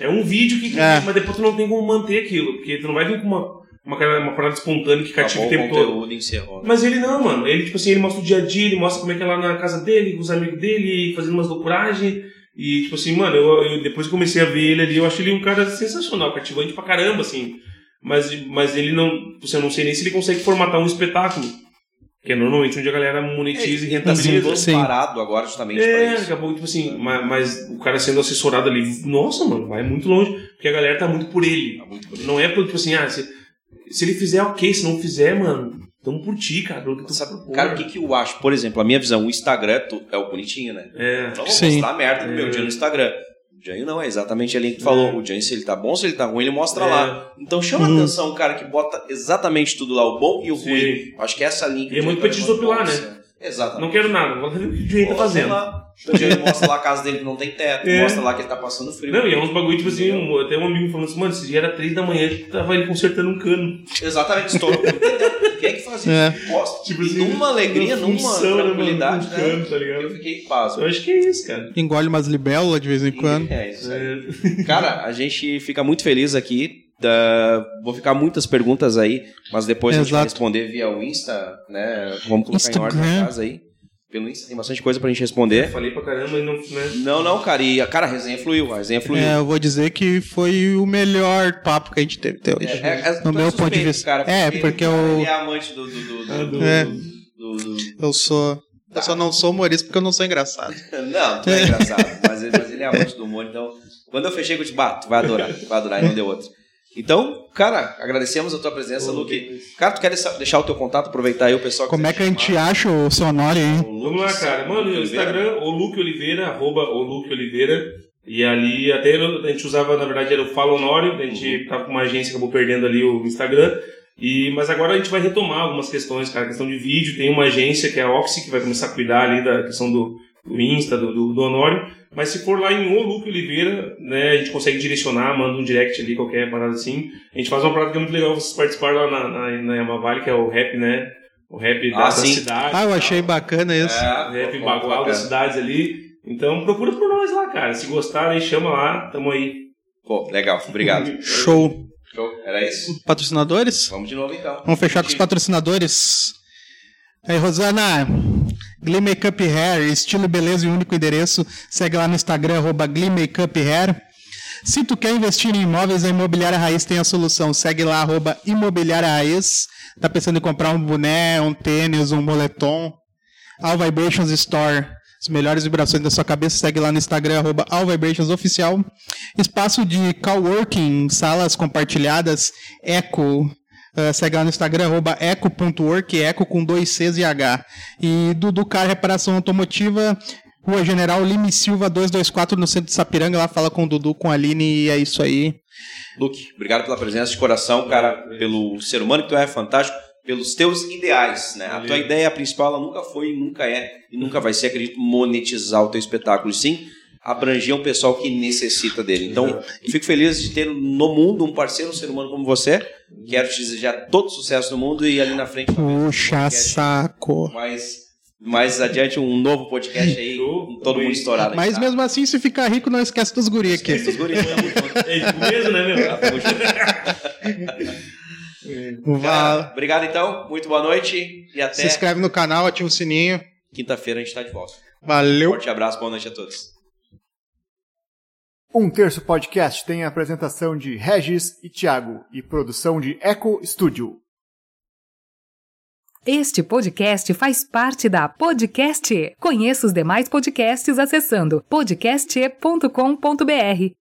É um vídeo que. É. Mas depois tu não tem como manter aquilo. Porque tu não vai vir com uma, uma, uma parada espontânea que cativa Acabou o tempo todo. encerrou. né? Mas ele não, mano. Ele, tipo assim, ele mostra o dia a dia, ele mostra como é que é lá na casa dele, com os amigos dele, fazendo umas loucuragens. E, tipo assim, mano, eu, eu- depois que eu comecei a ver ele ali, eu acho ele um cara sensacional, cativante pra caramba, assim. Mas, mas ele não. Você não sei nem se ele consegue formatar um espetáculo. Que é normalmente onde a galera monetiza e Tá rentabiliza. Sim. parado agora justamente É, pra isso. daqui a pouco, tipo assim, mas, mas o cara sendo assessorado ali, nossa, mano, vai muito longe, porque a galera tá muito por ele. Tá muito bonito. Não é por, tipo assim, ah, se, se ele fizer, ok, se não fizer, mano, tamo por ti, cara, pelo que tu Sabe, propor. cara, o que, que eu acho? Por exemplo, a minha visão, o Instagram tu- é o bonitinho, né? É, Então vou Sim. mostrar a merda do meu É. dia no Instagram. O Jânio não, é exatamente ali que tu falou. O Jânio, se ele tá bom, se ele tá ruim, ele mostra É. lá. Então chama Uhum. atenção o cara que bota exatamente tudo lá, o bom e o Sim. ruim. Acho que é essa linha que E é muito Jânio pra te tá desopilar, você. Exatamente. não quero nada, vou ver o que o Jay tá fazendo. Lá. O Jânio mostra lá a casa dele que não tem teto, É. mostra lá que ele tá passando frio. Não, e é uns bagulho, tipo assim, um, até um amigo falando assim, mano, esse dia era três da manhã, tava ele consertando um cano. Exatamente, estourou. Quem é? É. Tipo assim, numa alegria, numa função, né, tranquilidade, né? cano, tá ligado? Eu fiquei pasmo. Eu acho que é isso, cara. Engole umas libélulas de vez em quando. É isso aí. É, Cara, a gente fica muito feliz aqui. da- Vou ficar muitas perguntas aí, mas depois a gente vai responder via o Insta, né? Vamos colocar em ordem Instagram. na casa aí. Pelo Insta tem bastante coisa pra gente responder. falei pra caramba e não, né? Não, não, cara. E, cara, a resenha fluiu, a resenha fluiu. É, eu vou dizer que foi o melhor papo que a gente teve até hoje. É, é, No tu meu é ponto de vista. Cara, É, porque ele, eu- Ele é amante do. do, do, do, do- É. do- do- Eu sou. Eu só não sou humorista porque eu não sou engraçado. Não, tu é engraçado, mas, ele- mas ele é amante do humor, então. Quando eu fechei com o bah, tu vai adorar, tu vai adorar e não deu outro. Então, cara, agradecemos a tua presença, Luke. Cara, tu quer deixar- o teu contato, aproveitar aí o pessoal Como é quiser que a gente chamar? acha o seu nome aí? O Vamos lá, cara. Mano, no Instagram, o Luke Oliveira, arroba o Luke Oliveira. E ali, até a gente usava, na verdade, era o Fala Honório. A gente tava com uma agência, acabou perdendo ali o Instagram. E, mas agora a gente vai retomar algumas questões, cara. Questão de vídeo. Tem uma agência que é a Oxy, que vai começar a cuidar ali da questão do, do Insta, do, do, do Honório. Mas se for lá em O Luke Oliveira, né, a gente consegue direcionar, manda um direct ali, qualquer parada assim. A gente faz uma parada que é muito legal vocês participarem lá na, na, na Yamavali, que é o rap, né? O rap da, Ah, da sim. cidade. Ah, eu achei tal. bacana isso. É, Rap bagual das cidades ali. Então procura por nós lá, cara. Se gostarem, chama lá, tamo aí. Pô, legal, obrigado. Show. Show, era isso? Patrocinadores? Vamos de novo então. Vamos fechar com os patrocinadores. Aí, Rosana, Glee Makeup Hair, estilo beleza e único endereço. Segue lá no Instagram, arroba Glee Makeup Hair. Se tu quer investir em imóveis, a Imobiliária Raiz tem a solução. Segue lá, arroba Imobiliária Raiz. Tá pensando em comprar um boné, um tênis, um moletom? All Vibrations Store. As melhores vibrações da sua cabeça, segue lá no Instagram, arroba All Vibrations Oficial. Espaço de coworking, salas compartilhadas, Eco. Uh, segue lá no Instagram, arroba eco.work, eco com dois Cs e H. E Dudu Car Reparação Automotiva, Rua General Lime Silva 224, no centro de Sapiranga. Lá fala com o Dudu, com a Aline, e é isso aí. Luke, obrigado pela presença de coração, cara, pelo ser humano que tu é, fantástico, pelos teus ideais, né? A tua ideia principal, ela nunca foi, nunca é e nunca vai ser, acredito, monetizar o teu espetáculo, sim abranger um pessoal que necessita dele. Então, eu fico feliz de ter no mundo um parceiro, um ser humano como você. Quero te desejar todo sucesso no mundo e ali na frente um Puxa podcast saco. mais, mais adiante um novo podcast aí, com todo mundo estourado. aí, Mas tá? mesmo assim, se ficar rico, não esquece dos guri aqui. Guris, tamo junto. É isso mesmo, né, meu? Tá. Cara, obrigado então, muito boa noite e até Se inscreve no canal, ativa o sininho. quinta-feira a gente tá de volta. Valeu. Forte abraço, boa noite a todos. Um Terço Podcast tem a apresentação de Regis e Thiago e produção de Eco Studio. Este podcast faz parte da Podcast. E. Conheça os demais podcasts acessando podcast.com.br.